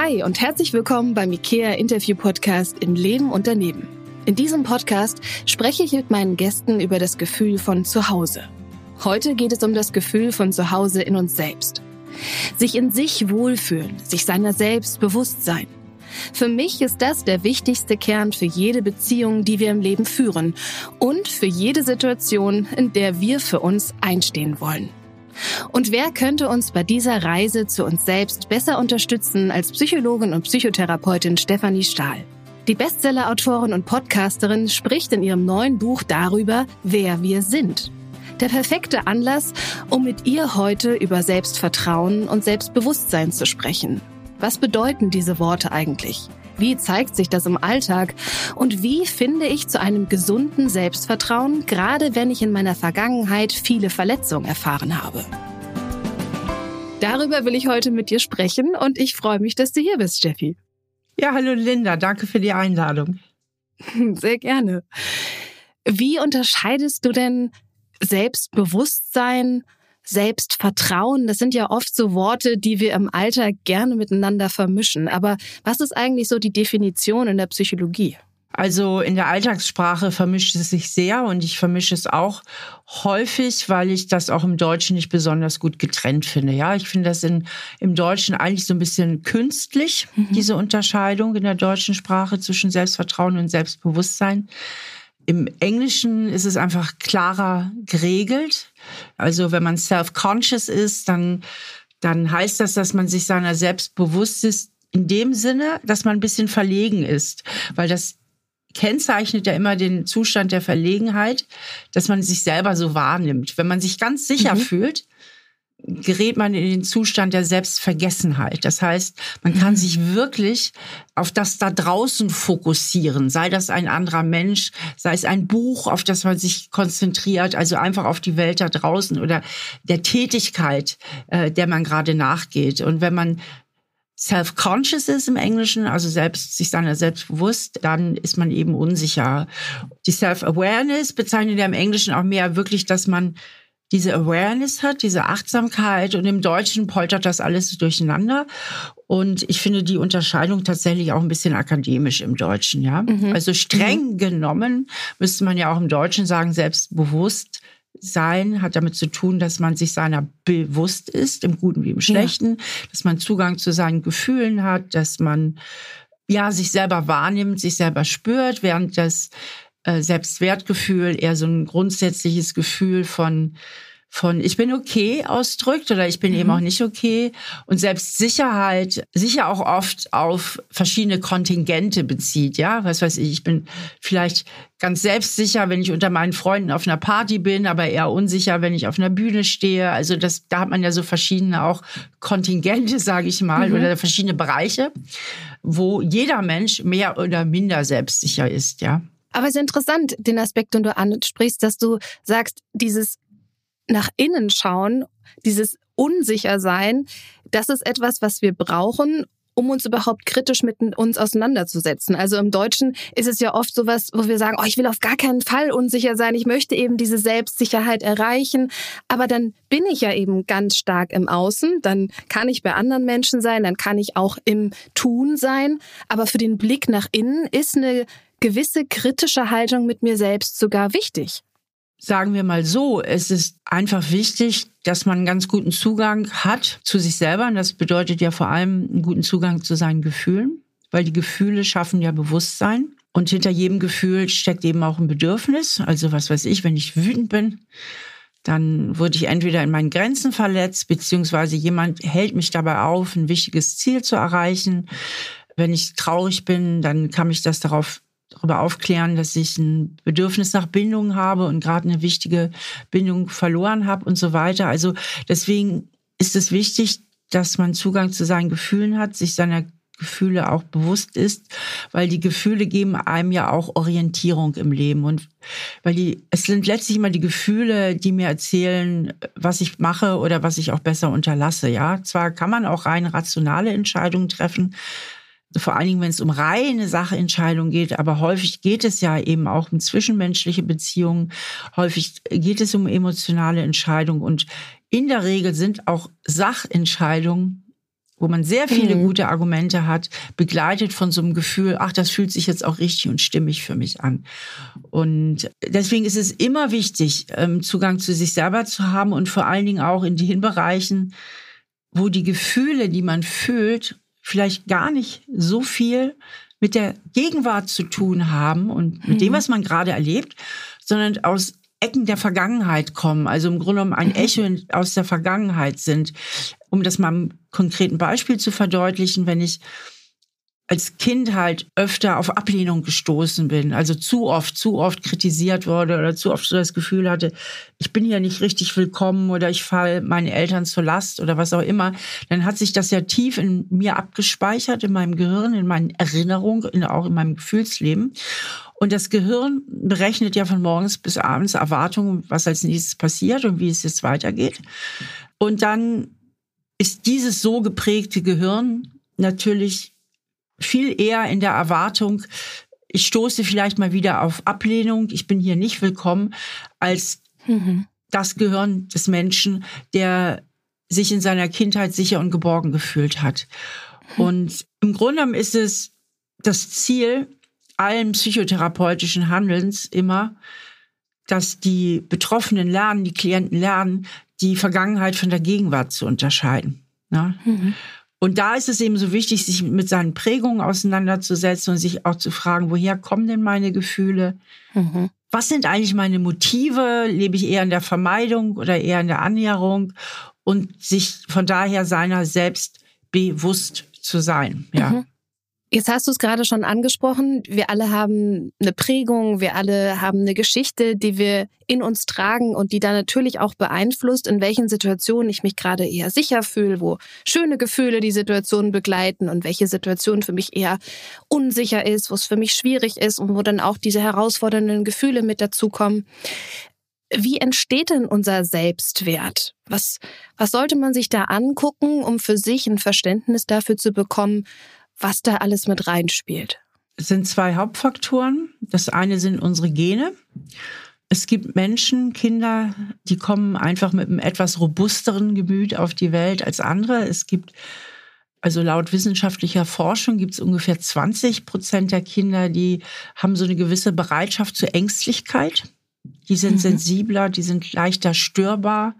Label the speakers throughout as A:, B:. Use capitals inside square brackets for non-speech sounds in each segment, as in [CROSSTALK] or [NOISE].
A: Hi und herzlich willkommen beim IKEA Interview Podcast im Leben und daneben. In diesem Podcast spreche ich mit meinen Gästen über das Gefühl von Zuhause. Heute geht es um das Gefühl von Zuhause in uns selbst. Sich in sich wohlfühlen, sich seiner selbst bewusst sein. Für mich ist das der wichtigste Kern für jede Beziehung, die wir im Leben führen und für jede Situation, in der wir für uns einstehen wollen. Und wer könnte uns bei dieser Reise zu uns selbst besser unterstützen als Psychologin und Psychotherapeutin Stefanie Stahl? Die Bestseller-Autorin und Podcasterin spricht in ihrem neuen Buch darüber, wer wir sind. Der perfekte Anlass, um mit ihr heute über Selbstvertrauen und Selbstbewusstsein zu sprechen. Was bedeuten diese Worte eigentlich? Wie zeigt sich das im Alltag? Und wie finde ich zu einem gesunden Selbstvertrauen, gerade wenn ich in meiner Vergangenheit viele Verletzungen erfahren habe? Darüber will ich heute mit dir sprechen und ich freue mich, dass du hier bist, Steffi.
B: Ja, hallo Linda, danke für die Einladung. [LAUGHS]
A: Sehr gerne. Wie unterscheidest du denn Selbstbewusstsein Selbstvertrauen, das sind ja oft so Worte, die wir im Alltag gerne miteinander vermischen. Aber was ist eigentlich so die Definition in der Psychologie?
B: Also in der Alltagssprache vermischt es sich sehr und ich vermische es auch häufig, weil ich das auch im Deutschen nicht besonders gut getrennt finde. Ja, ich finde das in, im Deutschen eigentlich so ein bisschen künstlich, mhm. diese Unterscheidung in der deutschen Sprache zwischen Selbstvertrauen und Selbstbewusstsein. Im Englischen ist es einfach klarer geregelt. Also wenn man self-conscious ist, dann, dann heißt das, dass man sich seiner selbst bewusst ist, in dem Sinne, dass man ein bisschen verlegen ist, weil das kennzeichnet ja immer den Zustand der Verlegenheit, dass man sich selber so wahrnimmt. Wenn man sich ganz sicher mhm. fühlt, gerät man in den Zustand der Selbstvergessenheit. Das heißt, man kann mhm. sich wirklich auf das da draußen fokussieren, sei das ein anderer Mensch, sei es ein Buch, auf das man sich konzentriert, also einfach auf die Welt da draußen oder der Tätigkeit, äh, der man gerade nachgeht. Und wenn man self-conscious ist im Englischen, also selbst sich seiner selbst bewusst, dann ist man eben unsicher. Die Self-Awareness bezeichnet ja im Englischen auch mehr wirklich, dass man diese Awareness hat, diese Achtsamkeit und im Deutschen poltert das alles durcheinander. Und ich finde die Unterscheidung tatsächlich auch ein bisschen akademisch im Deutschen, ja. Mhm. Also streng mhm. genommen müsste man ja auch im Deutschen sagen, selbstbewusst sein hat damit zu tun, dass man sich seiner bewusst ist, im Guten wie im Schlechten, ja. dass man Zugang zu seinen Gefühlen hat, dass man ja sich selber wahrnimmt, sich selber spürt, während das Selbstwertgefühl eher so ein grundsätzliches Gefühl von von ich bin okay ausdrückt oder ich bin mhm. eben auch nicht okay und Selbstsicherheit sicher auch oft auf verschiedene Kontingente bezieht, ja, was weiß ich, ich bin vielleicht ganz selbstsicher, wenn ich unter meinen Freunden auf einer Party bin, aber eher unsicher, wenn ich auf einer Bühne stehe. Also das da hat man ja so verschiedene auch Kontingente, [LAUGHS] sage ich mal, mhm. oder verschiedene Bereiche, wo jeder Mensch mehr oder minder selbstsicher ist, ja.
A: Aber es ist interessant, den Aspekt, den du ansprichst, dass du sagst, dieses nach innen schauen, dieses unsicher sein, das ist etwas, was wir brauchen, um uns überhaupt kritisch mit uns auseinanderzusetzen. Also im Deutschen ist es ja oft sowas, wo wir sagen, oh, ich will auf gar keinen Fall unsicher sein, ich möchte eben diese Selbstsicherheit erreichen, aber dann bin ich ja eben ganz stark im Außen, dann kann ich bei anderen Menschen sein, dann kann ich auch im Tun sein, aber für den Blick nach innen ist eine gewisse kritische Haltung mit mir selbst sogar wichtig.
B: Sagen wir mal so, es ist einfach wichtig, dass man einen ganz guten Zugang hat zu sich selber. Und das bedeutet ja vor allem einen guten Zugang zu seinen Gefühlen, weil die Gefühle schaffen ja Bewusstsein. Und hinter jedem Gefühl steckt eben auch ein Bedürfnis. Also was weiß ich, wenn ich wütend bin, dann wurde ich entweder in meinen Grenzen verletzt, beziehungsweise jemand hält mich dabei auf, ein wichtiges Ziel zu erreichen. Wenn ich traurig bin, dann kann mich das darauf darüber aufklären, dass ich ein Bedürfnis nach Bindung habe und gerade eine wichtige Bindung verloren habe und so weiter. Also deswegen ist es wichtig, dass man Zugang zu seinen Gefühlen hat, sich seiner Gefühle auch bewusst ist, weil die Gefühle geben einem ja auch Orientierung im Leben und weil die es sind letztlich immer die Gefühle, die mir erzählen, was ich mache oder was ich auch besser unterlasse, ja? Zwar kann man auch rein rationale Entscheidungen treffen, vor allen Dingen, wenn es um reine Sachentscheidungen geht, aber häufig geht es ja eben auch um zwischenmenschliche Beziehungen, häufig geht es um emotionale Entscheidungen und in der Regel sind auch Sachentscheidungen wo man sehr viele mhm. gute Argumente hat, begleitet von so einem Gefühl, ach, das fühlt sich jetzt auch richtig und stimmig für mich an. Und deswegen ist es immer wichtig, ähm, Zugang zu sich selber zu haben und vor allen Dingen auch in den Bereichen, wo die Gefühle, die man fühlt, vielleicht gar nicht so viel mit der Gegenwart zu tun haben und mit dem, mhm. was man gerade erlebt, sondern aus Ecken der Vergangenheit kommen, also im Grunde genommen ein mhm. Echo aus der Vergangenheit sind. Um das mal im konkreten Beispiel zu verdeutlichen, wenn ich als Kind halt öfter auf Ablehnung gestoßen bin, also zu oft, zu oft kritisiert wurde oder zu oft so das Gefühl hatte, ich bin hier nicht richtig willkommen oder ich falle meinen Eltern zur Last oder was auch immer, dann hat sich das ja tief in mir abgespeichert, in meinem Gehirn, in meinen Erinnerungen, auch in meinem Gefühlsleben. Und das Gehirn berechnet ja von morgens bis abends Erwartungen, was als nächstes passiert und wie es jetzt weitergeht. Und dann ist dieses so geprägte Gehirn natürlich viel eher in der Erwartung, ich stoße vielleicht mal wieder auf Ablehnung, ich bin hier nicht willkommen, als mhm. das Gehirn des Menschen, der sich in seiner Kindheit sicher und geborgen gefühlt hat. Mhm. Und im Grunde ist es das Ziel allen psychotherapeutischen Handelns immer, dass die Betroffenen lernen, die Klienten lernen, die Vergangenheit von der Gegenwart zu unterscheiden. Ja? Mhm. Und da ist es eben so wichtig, sich mit seinen Prägungen auseinanderzusetzen und sich auch zu fragen, woher kommen denn meine Gefühle? Mhm. Was sind eigentlich meine Motive? Lebe ich eher in der Vermeidung oder eher in der Annäherung? Und sich von daher seiner selbst bewusst zu sein. Ja. Mhm.
A: Jetzt hast du es gerade schon angesprochen. Wir alle haben eine Prägung, wir alle haben eine Geschichte, die wir in uns tragen und die dann natürlich auch beeinflusst, in welchen Situationen ich mich gerade eher sicher fühle, wo schöne Gefühle die Situation begleiten und welche Situation für mich eher unsicher ist, wo es für mich schwierig ist und wo dann auch diese herausfordernden Gefühle mit dazukommen. Wie entsteht denn unser Selbstwert? Was, was sollte man sich da angucken, um für sich ein Verständnis dafür zu bekommen, was da alles mit reinspielt?
B: Es sind zwei Hauptfaktoren. Das eine sind unsere Gene. Es gibt Menschen, Kinder, die kommen einfach mit einem etwas robusteren Gemüt auf die Welt als andere. Es gibt, also laut wissenschaftlicher Forschung gibt es ungefähr 20 Prozent der Kinder, die haben so eine gewisse Bereitschaft zur Ängstlichkeit. Die sind mhm. sensibler, die sind leichter störbar.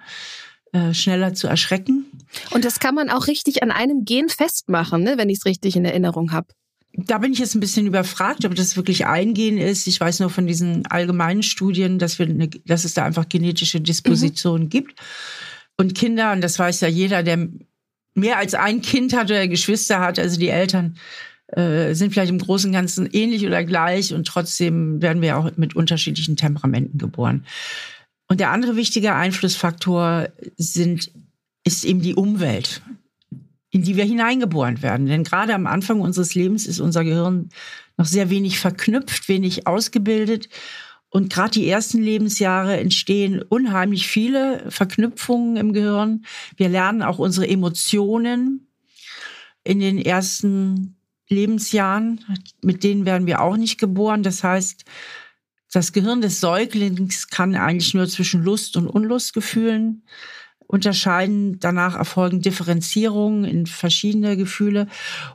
B: Äh, schneller zu erschrecken.
A: Und das kann man auch richtig an einem Gen festmachen, ne, wenn ich es richtig in Erinnerung habe.
B: Da bin ich jetzt ein bisschen überfragt, ob das wirklich ein Gen ist. Ich weiß nur von diesen allgemeinen Studien, dass, wir eine, dass es da einfach genetische Dispositionen mhm. gibt. Und Kinder, und das weiß ja jeder, der mehr als ein Kind hat oder Geschwister hat, also die Eltern äh, sind vielleicht im Großen und Ganzen ähnlich oder gleich und trotzdem werden wir auch mit unterschiedlichen Temperamenten geboren. Und der andere wichtige Einflussfaktor sind, ist eben die Umwelt, in die wir hineingeboren werden. Denn gerade am Anfang unseres Lebens ist unser Gehirn noch sehr wenig verknüpft, wenig ausgebildet. Und gerade die ersten Lebensjahre entstehen unheimlich viele Verknüpfungen im Gehirn. Wir lernen auch unsere Emotionen in den ersten Lebensjahren. Mit denen werden wir auch nicht geboren. Das heißt, das Gehirn des Säuglings kann eigentlich nur zwischen Lust und Unlustgefühlen unterscheiden. Danach erfolgen Differenzierungen in verschiedene Gefühle.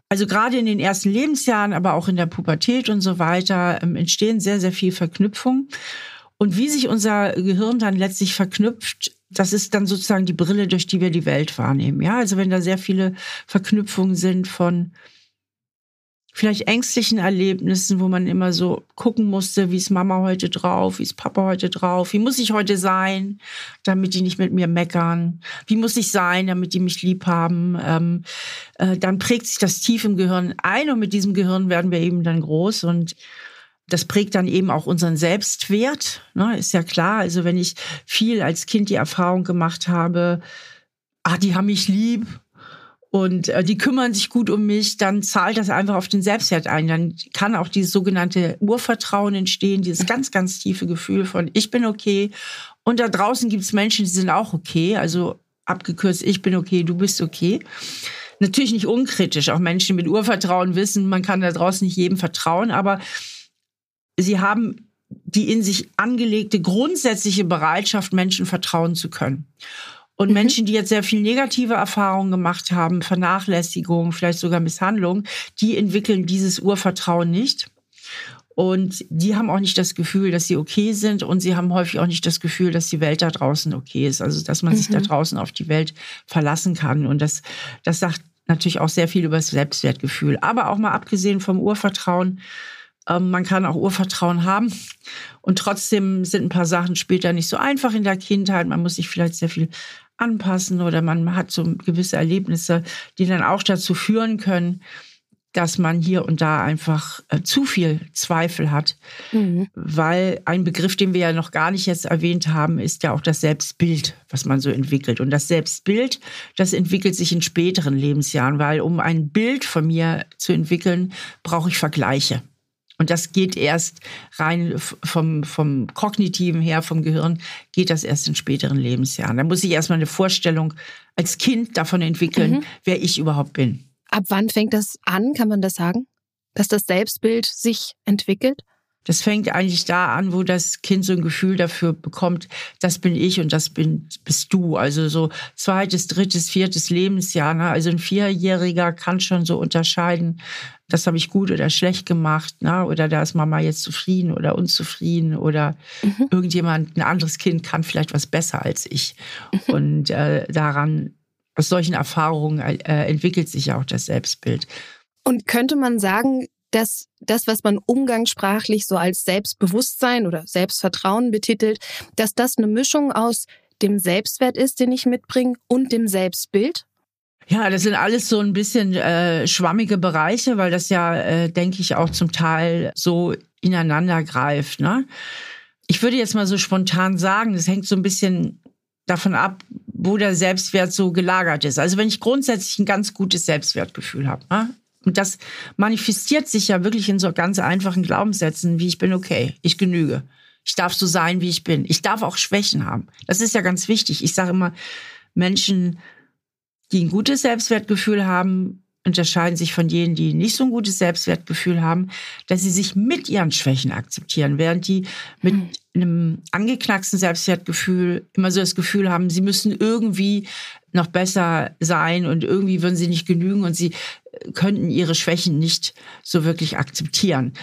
B: Also gerade in den ersten Lebensjahren, aber auch in der Pubertät und so weiter ähm, entstehen sehr, sehr viel Verknüpfung. Und wie sich unser Gehirn dann letztlich verknüpft, das ist dann sozusagen die Brille, durch die wir die Welt wahrnehmen. Ja, also wenn da sehr viele Verknüpfungen sind von vielleicht ängstlichen Erlebnissen, wo man immer so gucken musste, wie ist Mama heute drauf, wie ist Papa heute drauf, wie muss ich heute sein, damit die nicht mit mir meckern, wie muss ich sein, damit die mich lieb haben. Ähm, äh, dann prägt sich das tief im Gehirn ein und mit diesem Gehirn werden wir eben dann groß und das prägt dann eben auch unseren Selbstwert, ne, ist ja klar. Also wenn ich viel als Kind die Erfahrung gemacht habe, ah, die haben mich lieb, und äh, die kümmern sich gut um mich, dann zahlt das einfach auf den Selbstwert ein. Dann kann auch dieses sogenannte Urvertrauen entstehen, dieses ganz, ganz tiefe Gefühl von ich bin okay. Und da draußen gibt es Menschen, die sind auch okay. Also abgekürzt, ich bin okay, du bist okay. Natürlich nicht unkritisch. Auch Menschen mit Urvertrauen wissen, man kann da draußen nicht jedem vertrauen, aber sie haben die in sich angelegte grundsätzliche Bereitschaft, Menschen vertrauen zu können. Und mhm. Menschen, die jetzt sehr viel negative Erfahrungen gemacht haben, Vernachlässigung, vielleicht sogar Misshandlung, die entwickeln dieses Urvertrauen nicht. Und die haben auch nicht das Gefühl, dass sie okay sind und sie haben häufig auch nicht das Gefühl, dass die Welt da draußen okay ist. Also, dass man mhm. sich da mhm. draußen auf die Welt verlassen kann. Und das, das sagt natürlich auch sehr viel über das Selbstwertgefühl. Aber auch mal abgesehen vom Urvertrauen, ähm, man kann auch Urvertrauen haben. Und trotzdem sind ein paar Sachen später nicht so einfach in der Kindheit. Man muss sich vielleicht sehr viel anpassen oder man hat so gewisse Erlebnisse, die dann auch dazu führen können, dass man hier und da einfach äh, zu viel Zweifel hat, mhm. weil ein Begriff, den wir ja noch gar nicht jetzt erwähnt haben, ist ja auch das Selbstbild, was man so entwickelt. Und das Selbstbild, das entwickelt sich in späteren Lebensjahren, weil um ein Bild von mir zu entwickeln, brauche ich Vergleiche. Und das geht erst rein vom, vom kognitiven her, vom Gehirn, geht das erst in späteren Lebensjahren. Da muss ich erstmal eine Vorstellung als Kind davon entwickeln, mhm. wer ich überhaupt bin.
A: Ab wann fängt das an, kann man das sagen? Dass das Selbstbild sich entwickelt?
B: Das fängt eigentlich da an, wo das Kind so ein Gefühl dafür bekommt, das bin ich und das bin, bist du. Also so zweites, drittes, viertes Lebensjahr. Ne? Also ein Vierjähriger kann schon so unterscheiden, das habe ich gut oder schlecht gemacht, ne? oder da ist Mama jetzt zufrieden oder unzufrieden oder mhm. irgendjemand, ein anderes Kind kann vielleicht was besser als ich. Mhm. Und äh, daran aus solchen Erfahrungen äh, entwickelt sich ja auch das Selbstbild.
A: Und könnte man sagen, dass das, was man umgangssprachlich so als Selbstbewusstsein oder Selbstvertrauen betitelt, dass das eine Mischung aus dem Selbstwert ist, den ich mitbringe, und dem Selbstbild?
B: Ja, das sind alles so ein bisschen äh, schwammige Bereiche, weil das ja, äh, denke ich, auch zum Teil so ineinander greift. Ne? Ich würde jetzt mal so spontan sagen, das hängt so ein bisschen davon ab, wo der Selbstwert so gelagert ist. Also wenn ich grundsätzlich ein ganz gutes Selbstwertgefühl habe, ne? Und das manifestiert sich ja wirklich in so ganz einfachen Glaubenssätzen, wie ich bin okay, ich genüge. Ich darf so sein, wie ich bin. Ich darf auch Schwächen haben. Das ist ja ganz wichtig. Ich sage immer, Menschen, die ein gutes Selbstwertgefühl haben, unterscheiden sich von jenen, die nicht so ein gutes Selbstwertgefühl haben, dass sie sich mit ihren Schwächen akzeptieren, während die mit hm. einem angeknacksten Selbstwertgefühl immer so das Gefühl haben, sie müssen irgendwie noch besser sein und irgendwie würden sie nicht genügen und sie könnten ihre Schwächen nicht so wirklich akzeptieren.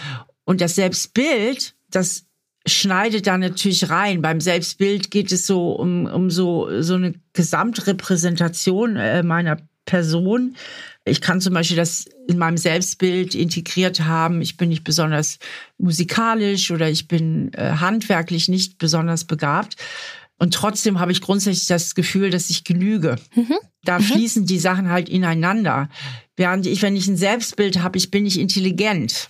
B: Und das Selbstbild, das schneidet da natürlich rein. Beim Selbstbild geht es so um, um so, so eine Gesamtrepräsentation äh, meiner Person. Ich kann zum Beispiel das in meinem Selbstbild integriert haben. Ich bin nicht besonders musikalisch oder ich bin äh, handwerklich nicht besonders begabt. Und trotzdem habe ich grundsätzlich das Gefühl, dass ich genüge. Mhm. Da mhm. fließen die Sachen halt ineinander. Während ich, wenn ich ein Selbstbild habe, ich bin nicht intelligent,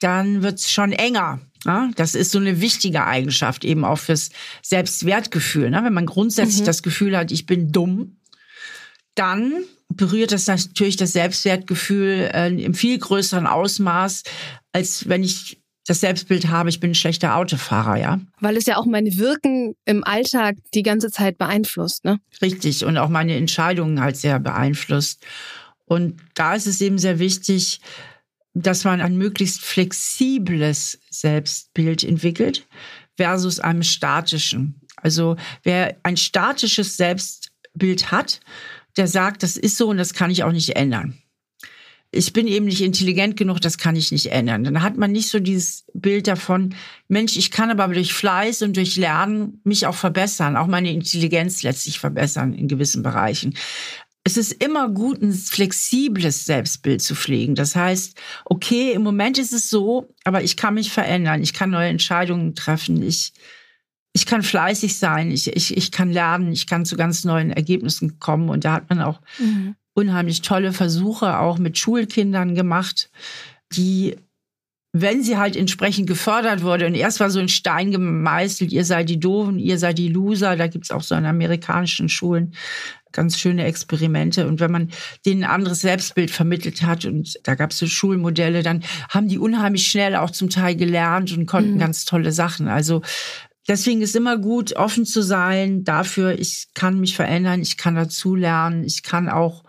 B: dann wird es schon enger. Ja, das ist so eine wichtige Eigenschaft eben auch fürs Selbstwertgefühl. Ne? Wenn man grundsätzlich mhm. das Gefühl hat, ich bin dumm, dann berührt das natürlich das Selbstwertgefühl äh, im viel größeren Ausmaß, als wenn ich das Selbstbild habe, ich bin ein schlechter Autofahrer, ja.
A: Weil es ja auch meine Wirken im Alltag die ganze Zeit beeinflusst, ne?
B: Richtig. Und auch meine Entscheidungen halt sehr beeinflusst. Und da ist es eben sehr wichtig, dass man ein möglichst flexibles Selbstbild entwickelt versus einem statischen. Also wer ein statisches Selbstbild hat, der sagt, das ist so und das kann ich auch nicht ändern. Ich bin eben nicht intelligent genug, das kann ich nicht ändern. Dann hat man nicht so dieses Bild davon, Mensch, ich kann aber durch Fleiß und durch Lernen mich auch verbessern, auch meine Intelligenz letztlich verbessern in gewissen Bereichen. Es ist immer gut, ein flexibles Selbstbild zu pflegen. Das heißt, okay, im Moment ist es so, aber ich kann mich verändern, ich kann neue Entscheidungen treffen, ich ich kann fleißig sein, ich, ich, ich kann lernen, ich kann zu ganz neuen Ergebnissen kommen. Und da hat man auch mhm. Unheimlich tolle Versuche auch mit Schulkindern gemacht, die, wenn sie halt entsprechend gefördert wurde, und erst war so ein Stein gemeißelt, ihr seid die Doofen, ihr seid die Loser, da gibt's auch so in amerikanischen Schulen ganz schöne Experimente. Und wenn man denen ein anderes Selbstbild vermittelt hat, und da gab es so Schulmodelle, dann haben die unheimlich schnell auch zum Teil gelernt und konnten mhm. ganz tolle Sachen. Also Deswegen ist immer gut, offen zu sein dafür, ich kann mich verändern, ich kann dazulernen, ich kann auch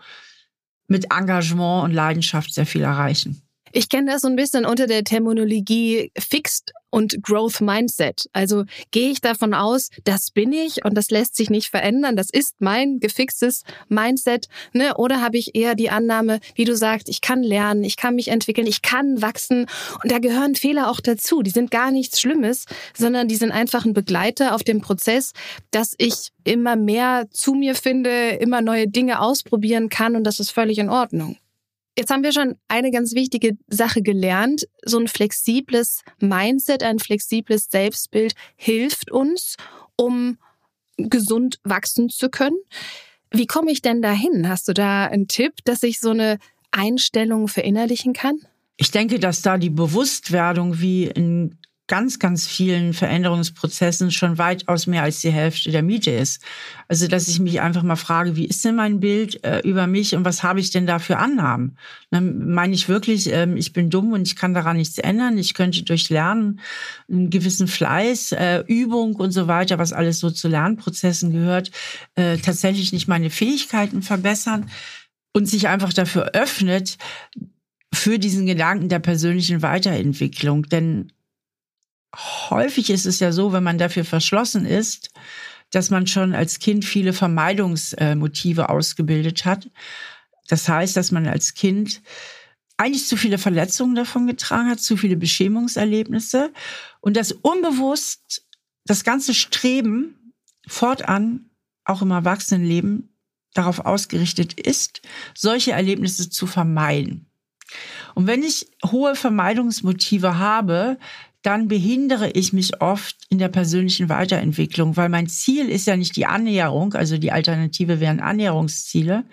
B: mit Engagement und Leidenschaft sehr viel erreichen.
A: Ich kenne das so ein bisschen unter der Terminologie Fixed und Growth Mindset. Also gehe ich davon aus, das bin ich und das lässt sich nicht verändern, das ist mein gefixtes Mindset, ne? Oder habe ich eher die Annahme, wie du sagst, ich kann lernen, ich kann mich entwickeln, ich kann wachsen und da gehören Fehler auch dazu. Die sind gar nichts Schlimmes, sondern die sind einfach ein Begleiter auf dem Prozess, dass ich immer mehr zu mir finde, immer neue Dinge ausprobieren kann und das ist völlig in Ordnung. Jetzt haben wir schon eine ganz wichtige Sache gelernt. So ein flexibles Mindset, ein flexibles Selbstbild hilft uns, um gesund wachsen zu können. Wie komme ich denn dahin? Hast du da einen Tipp, dass ich so eine Einstellung verinnerlichen kann?
B: Ich denke, dass da die Bewusstwerdung wie in ganz, ganz vielen Veränderungsprozessen schon weitaus mehr als die Hälfte der Miete ist. Also, dass ich mich einfach mal frage, wie ist denn mein Bild äh, über mich und was habe ich denn da für Annahmen? Dann meine ich wirklich, ähm, ich bin dumm und ich kann daran nichts ändern. Ich könnte durch Lernen einen gewissen Fleiß, äh, Übung und so weiter, was alles so zu Lernprozessen gehört, äh, tatsächlich nicht meine Fähigkeiten verbessern und sich einfach dafür öffnet, für diesen Gedanken der persönlichen Weiterentwicklung. Denn häufig ist es ja so, wenn man dafür verschlossen ist, dass man schon als Kind viele Vermeidungsmotive ausgebildet hat. Das heißt, dass man als Kind eigentlich zu viele Verletzungen davon getragen hat, zu viele Beschämungserlebnisse und dass unbewusst das ganze Streben fortan, auch im Erwachsenenleben, darauf ausgerichtet ist, solche Erlebnisse zu vermeiden. Und wenn ich hohe Vermeidungsmotive habe, dann behindere ich mich oft in der persönlichen Weiterentwicklung, weil mein Ziel ist ja nicht die Annäherung, also die Alternative wären Annäherungsziele.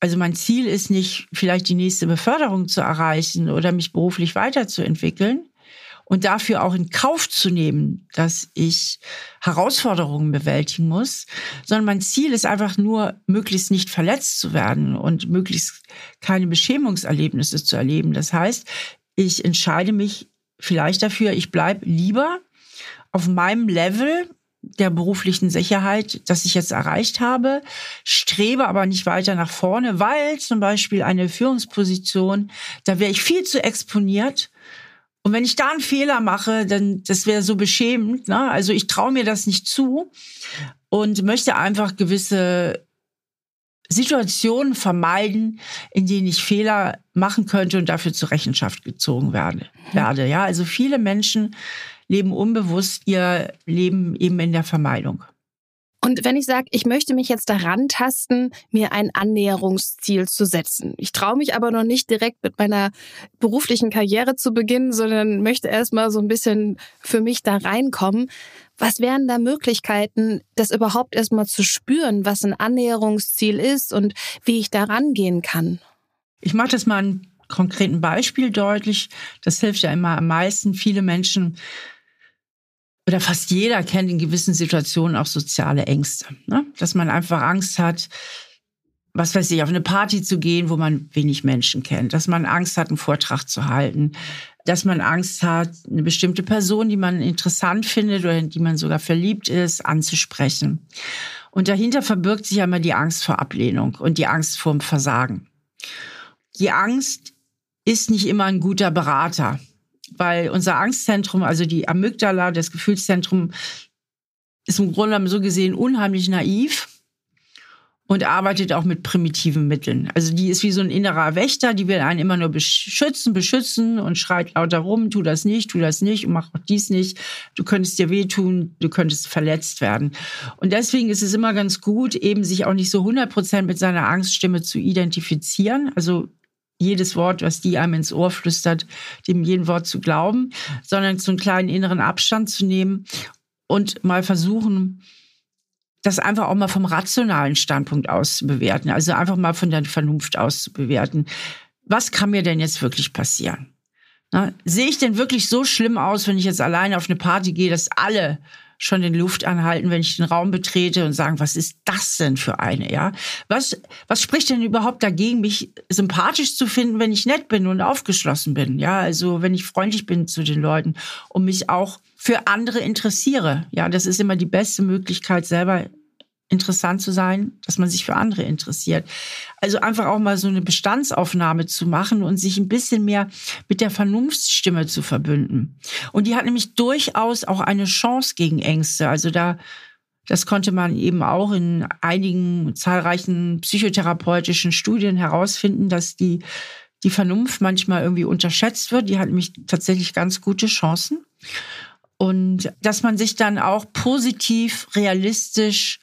B: Also mein Ziel ist nicht vielleicht die nächste Beförderung zu erreichen oder mich beruflich weiterzuentwickeln und dafür auch in Kauf zu nehmen, dass ich Herausforderungen bewältigen muss, sondern mein Ziel ist einfach nur, möglichst nicht verletzt zu werden und möglichst keine Beschämungserlebnisse zu erleben. Das heißt, ich entscheide mich vielleicht dafür, ich bleibe lieber auf meinem Level der beruflichen Sicherheit, das ich jetzt erreicht habe, strebe aber nicht weiter nach vorne, weil zum Beispiel eine Führungsposition, da wäre ich viel zu exponiert. Und wenn ich da einen Fehler mache, dann das wäre so beschämend. Ne? Also ich traue mir das nicht zu und möchte einfach gewisse Situationen vermeiden, in denen ich Fehler machen könnte und dafür zur Rechenschaft gezogen werde. Werde. Ja, also viele Menschen leben unbewusst ihr Leben eben in der Vermeidung.
A: Und wenn ich sage, ich möchte mich jetzt daran tasten, mir ein Annäherungsziel zu setzen. Ich traue mich aber noch nicht direkt mit meiner beruflichen Karriere zu beginnen, sondern möchte erstmal so ein bisschen für mich da reinkommen. Was wären da Möglichkeiten, das überhaupt erstmal zu spüren, was ein Annäherungsziel ist und wie ich da rangehen kann?
B: Ich mache das mal ein konkreten Beispiel deutlich. Das hilft ja immer am meisten. Viele Menschen oder fast jeder kennt in gewissen Situationen auch soziale Ängste. Ne? Dass man einfach Angst hat, was weiß ich, auf eine Party zu gehen, wo man wenig Menschen kennt. Dass man Angst hat, einen Vortrag zu halten. Dass man Angst hat, eine bestimmte Person, die man interessant findet oder in die man sogar verliebt ist, anzusprechen. Und dahinter verbirgt sich immer die Angst vor Ablehnung und die Angst vor dem Versagen. Die Angst ist nicht immer ein guter Berater weil unser Angstzentrum, also die Amygdala, das Gefühlszentrum, ist im Grunde genommen so gesehen unheimlich naiv und arbeitet auch mit primitiven Mitteln. Also die ist wie so ein innerer Wächter, die will einen immer nur beschützen, beschützen und schreit lauter rum, tu das nicht, tu das nicht und mach auch dies nicht. Du könntest dir wehtun, du könntest verletzt werden. Und deswegen ist es immer ganz gut, eben sich auch nicht so 100 Prozent mit seiner Angststimme zu identifizieren. Also jedes Wort, was die einem ins Ohr flüstert, dem jeden Wort zu glauben, sondern so einen kleinen inneren Abstand zu nehmen und mal versuchen, das einfach auch mal vom rationalen Standpunkt aus zu bewerten, also einfach mal von der Vernunft aus zu bewerten. Was kann mir denn jetzt wirklich passieren? Sehe ich denn wirklich so schlimm aus, wenn ich jetzt alleine auf eine Party gehe, dass alle schon den Luft anhalten, wenn ich den Raum betrete und sagen, was ist das denn für eine, ja? Was, was spricht denn überhaupt dagegen, mich sympathisch zu finden, wenn ich nett bin und aufgeschlossen bin, ja? Also, wenn ich freundlich bin zu den Leuten und mich auch für andere interessiere, ja? Das ist immer die beste Möglichkeit, selber interessant zu sein, dass man sich für andere interessiert. Also einfach auch mal so eine Bestandsaufnahme zu machen und sich ein bisschen mehr mit der Vernunftsstimme zu verbünden. Und die hat nämlich durchaus auch eine Chance gegen Ängste. Also da, das konnte man eben auch in einigen zahlreichen psychotherapeutischen Studien herausfinden, dass die, die Vernunft manchmal irgendwie unterschätzt wird. Die hat nämlich tatsächlich ganz gute Chancen. Und dass man sich dann auch positiv, realistisch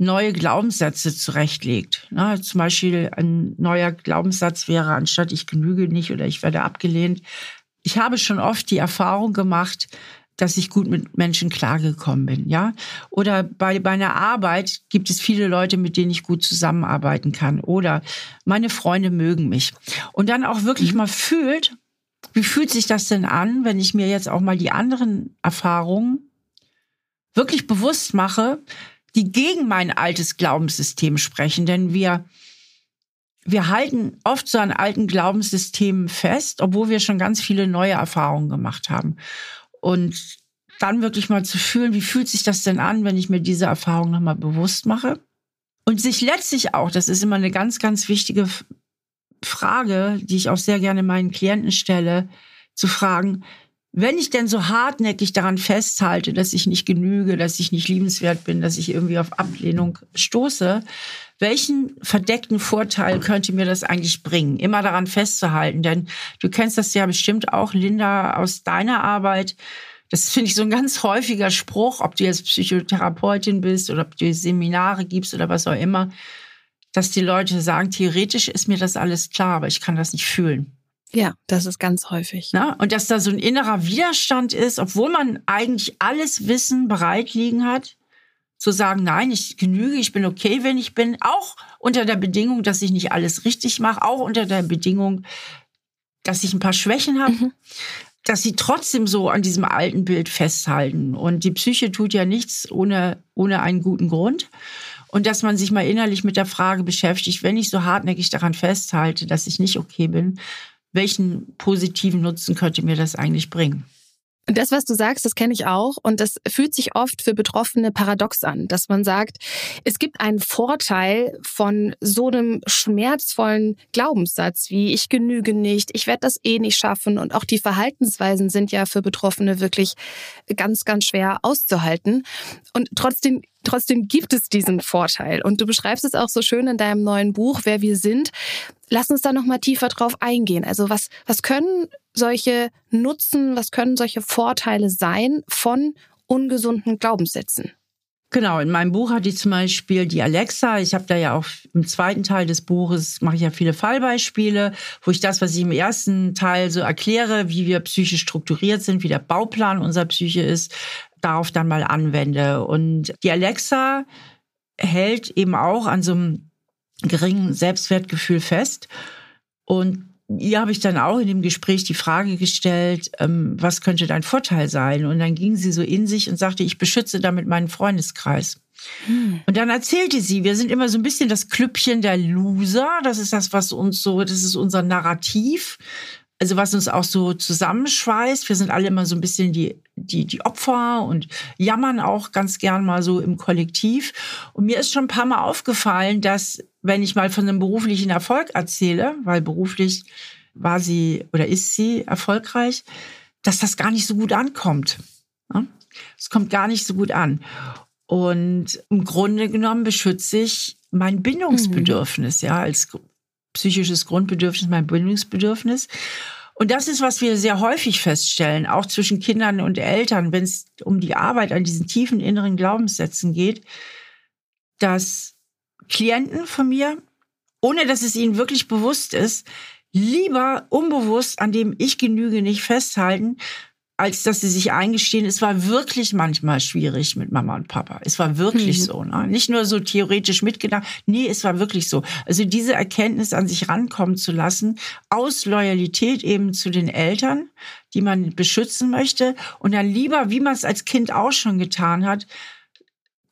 B: neue Glaubenssätze zurechtlegt. Na, zum Beispiel ein neuer Glaubenssatz wäre, anstatt ich genüge nicht oder ich werde abgelehnt. Ich habe schon oft die Erfahrung gemacht, dass ich gut mit Menschen klargekommen bin, ja. Oder bei meiner Arbeit gibt es viele Leute, mit denen ich gut zusammenarbeiten kann. Oder meine Freunde mögen mich. Und dann auch wirklich mhm. mal fühlt, wie fühlt sich das denn an, wenn ich mir jetzt auch mal die anderen Erfahrungen wirklich bewusst mache, die gegen mein altes Glaubenssystem sprechen. Denn wir, wir halten oft so an alten Glaubenssystemen fest, obwohl wir schon ganz viele neue Erfahrungen gemacht haben. Und dann wirklich mal zu fühlen, wie fühlt sich das denn an, wenn ich mir diese Erfahrung nochmal bewusst mache? Und sich letztlich auch, das ist immer eine ganz, ganz wichtige Frage, die ich auch sehr gerne meinen Klienten stelle, zu fragen, wenn ich denn so hartnäckig daran festhalte, dass ich nicht genüge, dass ich nicht liebenswert bin, dass ich irgendwie auf Ablehnung stoße, welchen verdeckten Vorteil könnte mir das eigentlich bringen, immer daran festzuhalten? Denn du kennst das ja bestimmt auch, Linda, aus deiner Arbeit. Das finde ich so ein ganz häufiger Spruch, ob du jetzt Psychotherapeutin bist oder ob du Seminare gibst oder was auch immer, dass die Leute sagen, theoretisch ist mir das alles klar, aber ich kann das nicht fühlen.
A: Ja, das ist ganz häufig.
B: Na, und dass da so ein innerer Widerstand ist, obwohl man eigentlich alles Wissen bereit liegen hat, zu sagen, nein, ich genüge, ich bin okay, wenn ich bin, auch unter der Bedingung, dass ich nicht alles richtig mache, auch unter der Bedingung, dass ich ein paar Schwächen habe, mhm. dass sie trotzdem so an diesem alten Bild festhalten. Und die Psyche tut ja nichts ohne, ohne einen guten Grund. Und dass man sich mal innerlich mit der Frage beschäftigt, wenn ich so hartnäckig daran festhalte, dass ich nicht okay bin, welchen positiven Nutzen könnte mir das eigentlich bringen?
A: Das, was du sagst, das kenne ich auch. Und das fühlt sich oft für Betroffene paradox an, dass man sagt, es gibt einen Vorteil von so einem schmerzvollen Glaubenssatz wie ich genüge nicht, ich werde das eh nicht schaffen. Und auch die Verhaltensweisen sind ja für Betroffene wirklich ganz, ganz schwer auszuhalten. Und trotzdem Trotzdem gibt es diesen Vorteil. Und du beschreibst es auch so schön in deinem neuen Buch, wer wir sind. Lass uns da noch mal tiefer drauf eingehen. Also was, was können solche Nutzen, was können solche Vorteile sein von ungesunden Glaubenssätzen?
B: Genau, in meinem Buch hatte ich zum Beispiel die Alexa. Ich habe da ja auch im zweiten Teil des Buches mache ich ja viele Fallbeispiele, wo ich das, was ich im ersten Teil so erkläre, wie wir psychisch strukturiert sind, wie der Bauplan unserer Psyche ist, darauf dann mal anwende. Und die Alexa hält eben auch an so einem geringen Selbstwertgefühl fest. Und ihr habe ich dann auch in dem Gespräch die Frage gestellt, ähm, was könnte dein Vorteil sein? Und dann ging sie so in sich und sagte, ich beschütze damit meinen Freundeskreis. Hm. Und dann erzählte sie, wir sind immer so ein bisschen das Klüppchen der Loser. Das ist das, was uns so, das ist unser Narrativ. Also was uns auch so zusammenschweißt. Wir sind alle immer so ein bisschen die, die, die Opfer und jammern auch ganz gern mal so im Kollektiv. Und mir ist schon ein paar Mal aufgefallen, dass wenn ich mal von einem beruflichen Erfolg erzähle, weil beruflich war sie oder ist sie erfolgreich, dass das gar nicht so gut ankommt. Es kommt gar nicht so gut an. Und im Grunde genommen beschütze ich mein Bindungsbedürfnis, mhm. ja, als psychisches Grundbedürfnis, mein Bindungsbedürfnis. Und das ist, was wir sehr häufig feststellen, auch zwischen Kindern und Eltern, wenn es um die Arbeit an diesen tiefen inneren Glaubenssätzen geht, dass Klienten von mir, ohne dass es ihnen wirklich bewusst ist, lieber unbewusst an dem ich genüge nicht festhalten, als dass sie sich eingestehen, es war wirklich manchmal schwierig mit Mama und Papa. Es war wirklich mhm. so. Ne? Nicht nur so theoretisch mitgedacht, nee, es war wirklich so. Also diese Erkenntnis an sich rankommen zu lassen, aus Loyalität eben zu den Eltern, die man beschützen möchte und dann lieber, wie man es als Kind auch schon getan hat,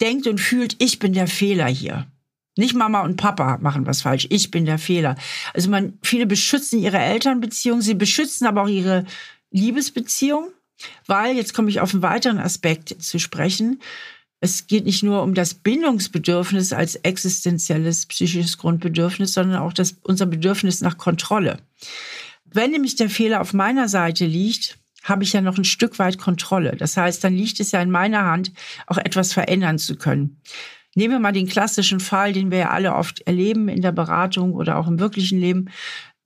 B: denkt und fühlt, ich bin der Fehler hier. Nicht Mama und Papa machen was falsch. Ich bin der Fehler. Also man, viele beschützen ihre Elternbeziehung, sie beschützen aber auch ihre Liebesbeziehung, weil, jetzt komme ich auf einen weiteren Aspekt zu sprechen, es geht nicht nur um das Bindungsbedürfnis als existenzielles psychisches Grundbedürfnis, sondern auch das, unser Bedürfnis nach Kontrolle. Wenn nämlich der Fehler auf meiner Seite liegt, habe ich ja noch ein Stück weit Kontrolle. Das heißt, dann liegt es ja in meiner Hand, auch etwas verändern zu können. Nehmen wir mal den klassischen Fall, den wir ja alle oft erleben in der Beratung oder auch im wirklichen Leben.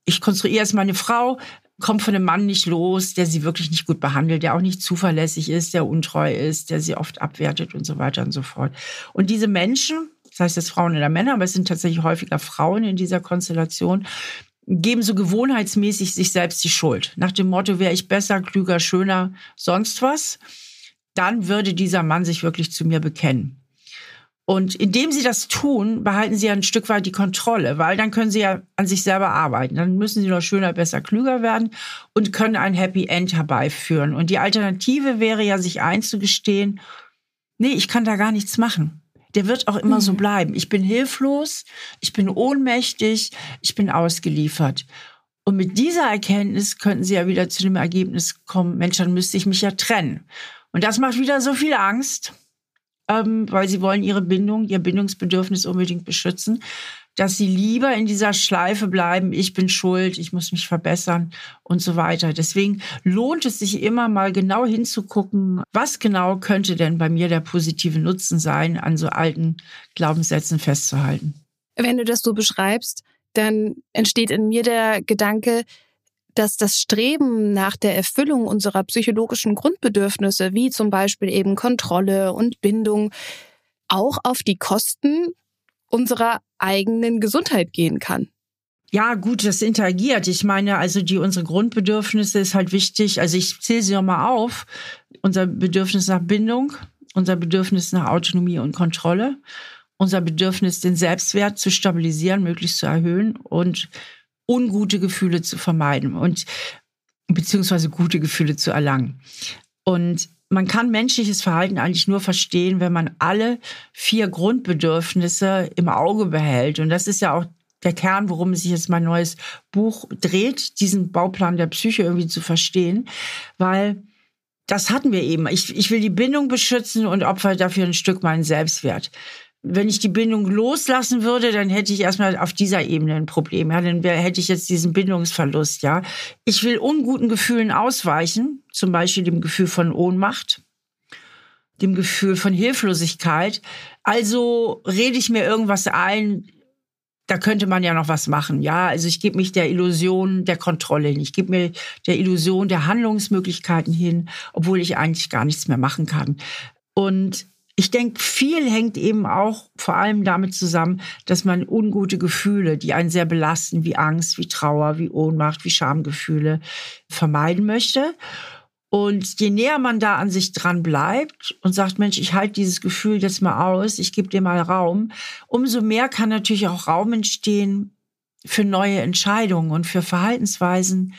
B: Ich konstruiere jetzt meine Frau, kommt von einem Mann nicht los, der sie wirklich nicht gut behandelt, der auch nicht zuverlässig ist, der untreu ist, der sie oft abwertet und so weiter und so fort. Und diese Menschen, das heißt jetzt Frauen oder Männer, aber es sind tatsächlich häufiger Frauen in dieser Konstellation, geben so gewohnheitsmäßig sich selbst die Schuld. Nach dem Motto, wäre ich besser, klüger, schöner, sonst was, dann würde dieser Mann sich wirklich zu mir bekennen. Und indem sie das tun, behalten sie ja ein Stück weit die Kontrolle, weil dann können sie ja an sich selber arbeiten. Dann müssen sie noch schöner, besser, klüger werden und können ein Happy End herbeiführen. Und die Alternative wäre ja, sich einzugestehen, nee, ich kann da gar nichts machen. Der wird auch immer mhm. so bleiben. Ich bin hilflos, ich bin ohnmächtig, ich bin ausgeliefert. Und mit dieser Erkenntnis könnten sie ja wieder zu dem Ergebnis kommen, Mensch, dann müsste ich mich ja trennen. Und das macht wieder so viel Angst ähm, weil sie wollen ihre Bindung, ihr Bindungsbedürfnis unbedingt beschützen, dass sie lieber in dieser Schleife bleiben, ich bin schuld, ich muss mich verbessern und so weiter. Deswegen lohnt es sich immer mal genau hinzugucken, was genau könnte denn bei mir der positive Nutzen sein, an so alten Glaubenssätzen festzuhalten.
A: Wenn du das so beschreibst, dann entsteht in mir der Gedanke, dass das Streben nach der Erfüllung unserer psychologischen Grundbedürfnisse, wie zum Beispiel eben Kontrolle und Bindung, auch auf die Kosten unserer eigenen Gesundheit gehen kann.
B: Ja, gut, das interagiert. Ich meine, also die unsere Grundbedürfnisse ist halt wichtig. Also ich zähle sie nochmal auf. Unser Bedürfnis nach Bindung, unser Bedürfnis nach Autonomie und Kontrolle, unser Bedürfnis, den Selbstwert zu stabilisieren, möglichst zu erhöhen und ungute Gefühle zu vermeiden und beziehungsweise gute Gefühle zu erlangen. Und man kann menschliches Verhalten eigentlich nur verstehen, wenn man alle vier Grundbedürfnisse im Auge behält. Und das ist ja auch der Kern, worum sich jetzt mein neues Buch dreht, diesen Bauplan der Psyche irgendwie zu verstehen, weil das hatten wir eben. Ich, ich will die Bindung beschützen und opfer dafür ein Stück meinen Selbstwert wenn ich die Bindung loslassen würde, dann hätte ich erstmal auf dieser Ebene ein Problem. Ja, dann hätte ich jetzt diesen Bindungsverlust. Ja, ich will unguten Gefühlen ausweichen, zum Beispiel dem Gefühl von Ohnmacht, dem Gefühl von Hilflosigkeit. Also rede ich mir irgendwas ein. Da könnte man ja noch was machen. Ja, also ich gebe mich der Illusion der Kontrolle hin. Ich gebe mir der Illusion der Handlungsmöglichkeiten hin, obwohl ich eigentlich gar nichts mehr machen kann. Und ich denke, viel hängt eben auch vor allem damit zusammen, dass man ungute Gefühle, die einen sehr belasten, wie Angst, wie Trauer, wie Ohnmacht, wie Schamgefühle, vermeiden möchte. Und je näher man da an sich dran bleibt und sagt, Mensch, ich halte dieses Gefühl jetzt mal aus, ich gebe dir mal Raum, umso mehr kann natürlich auch Raum entstehen für neue Entscheidungen und für Verhaltensweisen,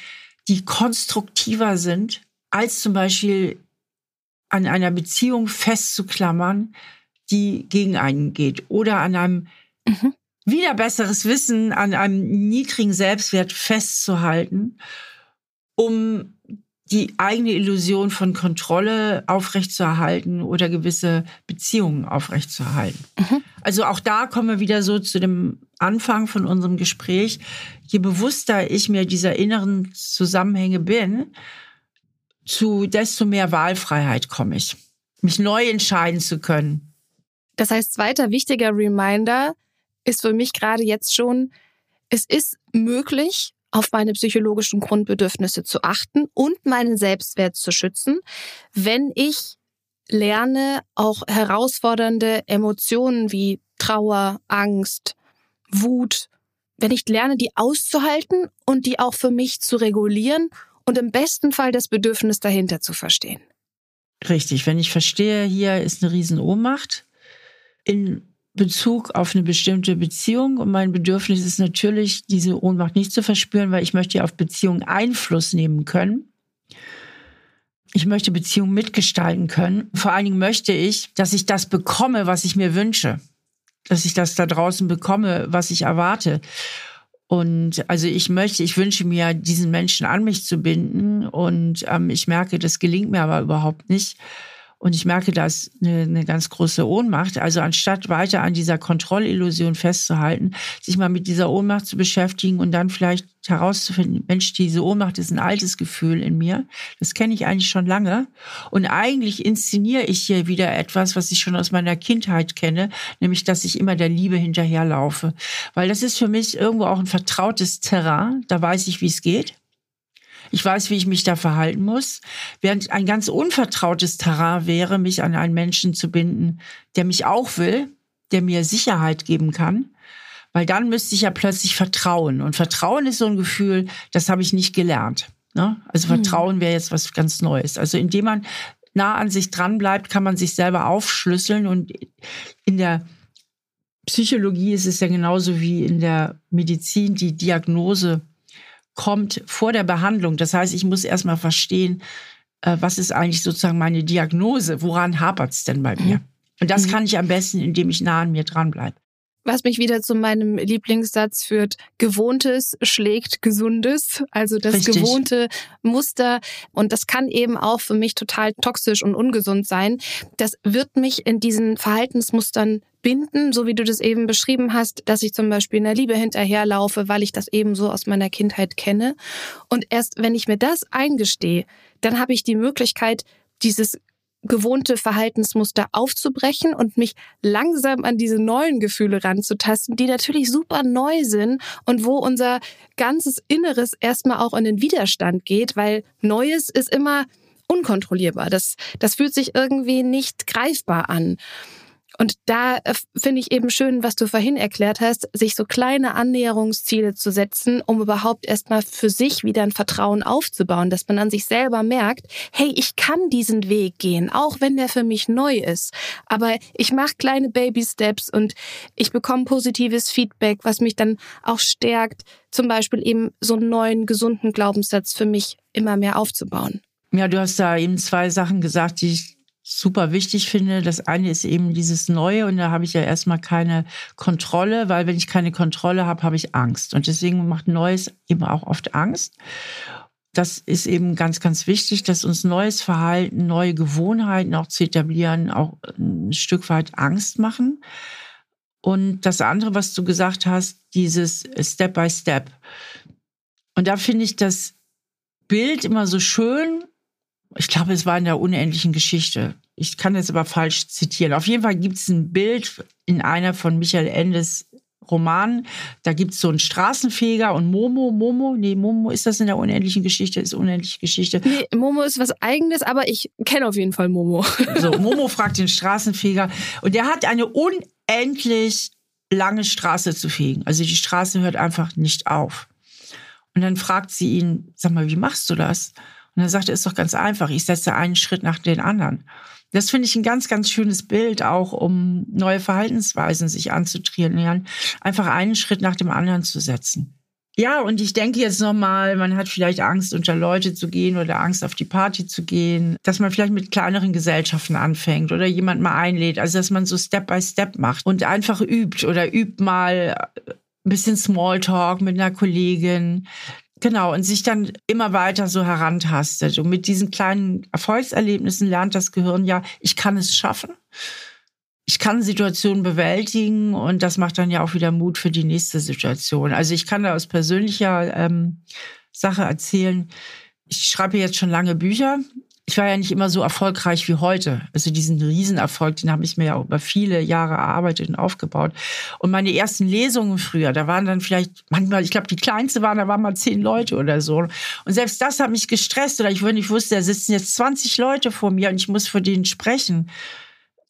B: die konstruktiver sind, als zum Beispiel an einer Beziehung festzuklammern, die gegen einen geht oder an einem mhm. wieder besseres Wissen, an einem niedrigen Selbstwert festzuhalten, um die eigene Illusion von Kontrolle aufrechtzuerhalten oder gewisse Beziehungen aufrechtzuerhalten. Mhm. Also auch da kommen wir wieder so zu dem Anfang von unserem Gespräch. Je bewusster ich mir dieser inneren Zusammenhänge bin, zu desto mehr Wahlfreiheit komme ich, mich neu entscheiden zu können.
A: Das heißt, zweiter wichtiger Reminder ist für mich gerade jetzt schon, es ist möglich, auf meine psychologischen Grundbedürfnisse zu achten und meinen Selbstwert zu schützen, wenn ich lerne, auch herausfordernde Emotionen wie Trauer, Angst, Wut, wenn ich lerne, die auszuhalten und die auch für mich zu regulieren und im besten Fall das Bedürfnis dahinter zu verstehen.
B: Richtig, wenn ich verstehe, hier ist eine Riesenohnmacht in Bezug auf eine bestimmte Beziehung und mein Bedürfnis ist natürlich, diese Ohnmacht nicht zu verspüren, weil ich möchte ja auf Beziehungen Einfluss nehmen können. Ich möchte Beziehungen mitgestalten können. Vor allen Dingen möchte ich, dass ich das bekomme, was ich mir wünsche. Dass ich das da draußen bekomme, was ich erwarte. Und also ich möchte, ich wünsche mir, diesen Menschen an mich zu binden. Und ähm, ich merke, das gelingt mir aber überhaupt nicht. Und ich merke, da ist eine, eine ganz große Ohnmacht. Also anstatt weiter an dieser Kontrollillusion festzuhalten, sich mal mit dieser Ohnmacht zu beschäftigen und dann vielleicht herauszufinden, Mensch, diese Ohnmacht ist ein altes Gefühl in mir. Das kenne ich eigentlich schon lange. Und eigentlich inszeniere ich hier wieder etwas, was ich schon aus meiner Kindheit kenne, nämlich, dass ich immer der Liebe hinterherlaufe. Weil das ist für mich irgendwo auch ein vertrautes Terrain. Da weiß ich, wie es geht. Ich weiß, wie ich mich da verhalten muss. Während ein ganz unvertrautes Terrain wäre, mich an einen Menschen zu binden, der mich auch will, der mir Sicherheit geben kann. Weil dann müsste ich ja plötzlich vertrauen. Und Vertrauen ist so ein Gefühl, das habe ich nicht gelernt. Ne? Also hm. Vertrauen wäre jetzt was ganz Neues. Also indem man nah an sich dran bleibt, kann man sich selber aufschlüsseln. Und in der Psychologie ist es ja genauso wie in der Medizin die Diagnose kommt vor der Behandlung. Das heißt, ich muss erstmal verstehen, äh, was ist eigentlich sozusagen meine Diagnose? Woran hapert es denn bei mir? Und das mhm. kann ich am besten, indem ich nah an mir dran bleibe.
A: Was mich wieder zu meinem Lieblingssatz führt, Gewohntes schlägt Gesundes, also das Richtig. gewohnte Muster. Und das kann eben auch für mich total toxisch und ungesund sein. Das wird mich in diesen Verhaltensmustern binden, so wie du das eben beschrieben hast, dass ich zum Beispiel in der Liebe hinterherlaufe, weil ich das eben so aus meiner Kindheit kenne. Und erst wenn ich mir das eingestehe, dann habe ich die Möglichkeit, dieses gewohnte Verhaltensmuster aufzubrechen und mich langsam an diese neuen Gefühle ranzutasten, die natürlich super neu sind und wo unser ganzes Inneres erstmal auch in den Widerstand geht, weil Neues ist immer unkontrollierbar. Das, das fühlt sich irgendwie nicht greifbar an. Und da äh, finde ich eben schön, was du vorhin erklärt hast, sich so kleine Annäherungsziele zu setzen, um überhaupt erstmal für sich wieder ein Vertrauen aufzubauen, dass man an sich selber merkt, hey, ich kann diesen Weg gehen, auch wenn der für mich neu ist. Aber ich mache kleine Baby-Steps und ich bekomme positives Feedback, was mich dann auch stärkt, zum Beispiel eben so einen neuen, gesunden Glaubenssatz für mich immer mehr aufzubauen.
B: Ja, du hast da eben zwei Sachen gesagt, die ich super wichtig finde. Das eine ist eben dieses Neue und da habe ich ja erstmal keine Kontrolle, weil wenn ich keine Kontrolle habe, habe ich Angst. Und deswegen macht Neues eben auch oft Angst. Das ist eben ganz, ganz wichtig, dass uns neues Verhalten, neue Gewohnheiten auch zu etablieren, auch ein Stück weit Angst machen. Und das andere, was du gesagt hast, dieses Step by Step. Und da finde ich das Bild immer so schön, ich glaube, es war in der unendlichen Geschichte. Ich kann es aber falsch zitieren. Auf jeden Fall gibt es ein Bild in einer von Michael Endes Romanen. Da gibt es so einen Straßenfeger und Momo, Momo, nee, Momo, ist das in der unendlichen Geschichte? Ist unendliche Geschichte.
A: Nee, Momo ist was Eigenes, aber ich kenne auf jeden Fall Momo. [LAUGHS]
B: So, Momo fragt den Straßenfeger und der hat eine unendlich lange Straße zu fegen. Also die Straße hört einfach nicht auf. Und dann fragt sie ihn, sag mal, wie machst du das? Und er sagte, ist doch ganz einfach, ich setze einen Schritt nach den anderen. Das finde ich ein ganz, ganz schönes Bild, auch um neue Verhaltensweisen sich anzutrainieren, einfach einen Schritt nach dem anderen zu setzen. Ja, und ich denke jetzt nochmal, man hat vielleicht Angst, unter Leute zu gehen oder Angst, auf die Party zu gehen, dass man vielleicht mit kleineren Gesellschaften anfängt oder jemand mal einlädt, also dass man so Step by Step macht und einfach übt oder übt mal ein bisschen Smalltalk mit einer Kollegin, Genau, und sich dann immer weiter so herantastet. Und mit diesen kleinen Erfolgserlebnissen lernt das Gehirn ja, ich kann es schaffen. Ich kann Situationen bewältigen und das macht dann ja auch wieder Mut für die nächste Situation. Also ich kann da aus persönlicher ähm, Sache erzählen. Ich schreibe jetzt schon lange Bücher ich war ja nicht immer so erfolgreich wie heute. Also diesen Riesenerfolg, den habe ich mir ja über viele Jahre erarbeitet und aufgebaut. Und meine ersten Lesungen früher, da waren dann vielleicht manchmal, ich glaube, die kleinste waren, da waren mal zehn Leute oder so. Und selbst das hat mich gestresst. Oder ich, ich wusste, da sitzen jetzt 20 Leute vor mir und ich muss vor denen sprechen.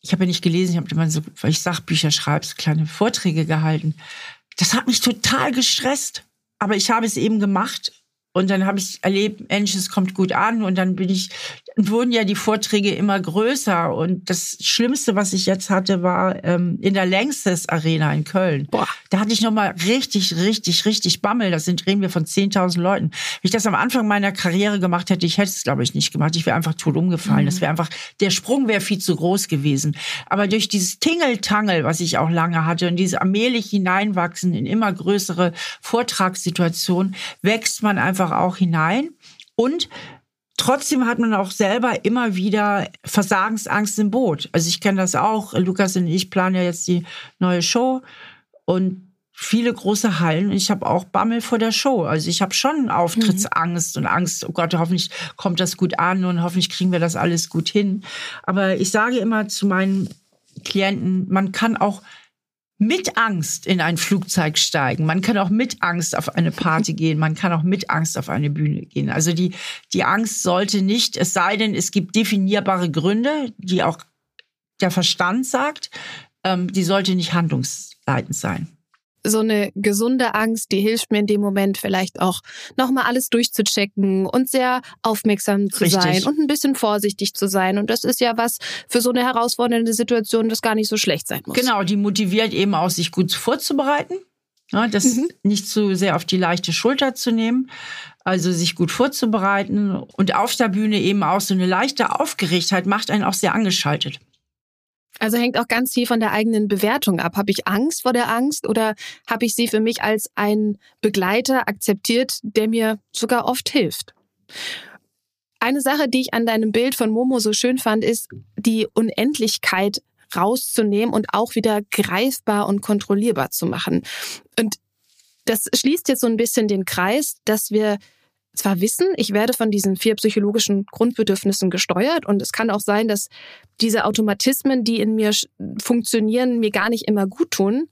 B: Ich habe ja nicht gelesen, ich habe immer so, weil ich Sachbücher schreibe, so kleine Vorträge gehalten. Das hat mich total gestresst. Aber ich habe es eben gemacht und dann habe ich erlebt, Mensch, es kommt gut an. Und dann bin ich, dann wurden ja die Vorträge immer größer. Und das Schlimmste, was ich jetzt hatte, war ähm, in der Längstes Arena in Köln. Boah. Da hatte ich nochmal richtig, richtig, richtig Bammel. Das sind, reden wir von 10.000 Leuten. Wenn ich das am Anfang meiner Karriere gemacht hätte, ich hätte es, glaube ich, nicht gemacht. Ich wäre einfach tot umgefallen. Mhm. Das wäre einfach, der Sprung wäre viel zu groß gewesen. Aber durch dieses Tingeltangel, was ich auch lange hatte und dieses allmählich hineinwachsen in immer größere Vortragssituationen, wächst man einfach einfach auch hinein. Und Trotzdem hat man auch selber immer wieder Versagensangst im Boot. Also ich kenne das auch. Lukas und ich planen ja jetzt die neue Show und viele große Hallen. Und ich habe auch Bammel vor der Show. Also ich habe schon Auftrittsangst mhm. und Angst, oh Gott, hoffentlich kommt das gut an und hoffentlich kriegen wir das alles gut hin. Aber ich sage immer zu meinen Klienten, man kann auch mit Angst in ein Flugzeug steigen. Man kann auch mit Angst auf eine Party [LAUGHS] gehen. Man kann auch mit Angst auf eine Bühne gehen. Also die, die Angst sollte nicht, es sei denn, es gibt definierbare Gründe, die auch der Verstand sagt, ähm, die sollte nicht handlungsleitend sein
A: so eine gesunde Angst, die hilft mir in dem Moment vielleicht auch nochmal alles durchzuchecken und sehr aufmerksam zu Richtig. sein und ein bisschen vorsichtig zu sein. Und das ist ja was für so eine herausfordernde Situation, das gar nicht so schlecht sein muss.
B: Genau, die motiviert eben auch, sich gut vorzubereiten. Ja, das mhm. nicht zu sehr auf die leichte Schulter zu nehmen, also sich gut vorzubereiten und auf der Bühne eben auch so eine leichte Aufgeregtheit macht einen auch sehr angeschaltet.
A: Also hängt auch ganz viel von der eigenen Bewertung ab. Habe ich Angst vor der Angst oder habe ich sie für mich als einen Begleiter akzeptiert, der mir sogar oft hilft? Eine Sache, die ich an deinem Bild von Momo so schön fand, ist die Unendlichkeit rauszunehmen und auch wieder greifbar und kontrollierbar zu machen. Und das schließt jetzt so ein bisschen den Kreis, dass wir zwar wissen, ich werde von diesen vier psychologischen Grundbedürfnissen gesteuert und es kann auch sein, dass diese Automatismen, die in mir funktionieren, mir gar nicht immer gut tun.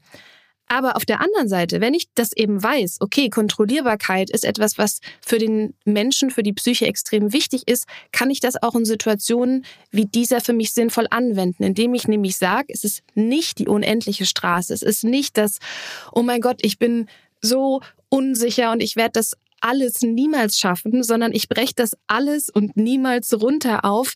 A: Aber auf der anderen Seite, wenn ich das eben weiß, okay, Kontrollierbarkeit ist etwas, was für den Menschen, für die Psyche extrem wichtig ist, kann ich das auch in Situationen wie dieser für mich sinnvoll anwenden, indem ich nämlich sage, es ist nicht die unendliche Straße, es ist nicht das, oh mein Gott, ich bin so unsicher und ich werde das alles niemals schaffen, sondern ich breche das alles und niemals runter auf.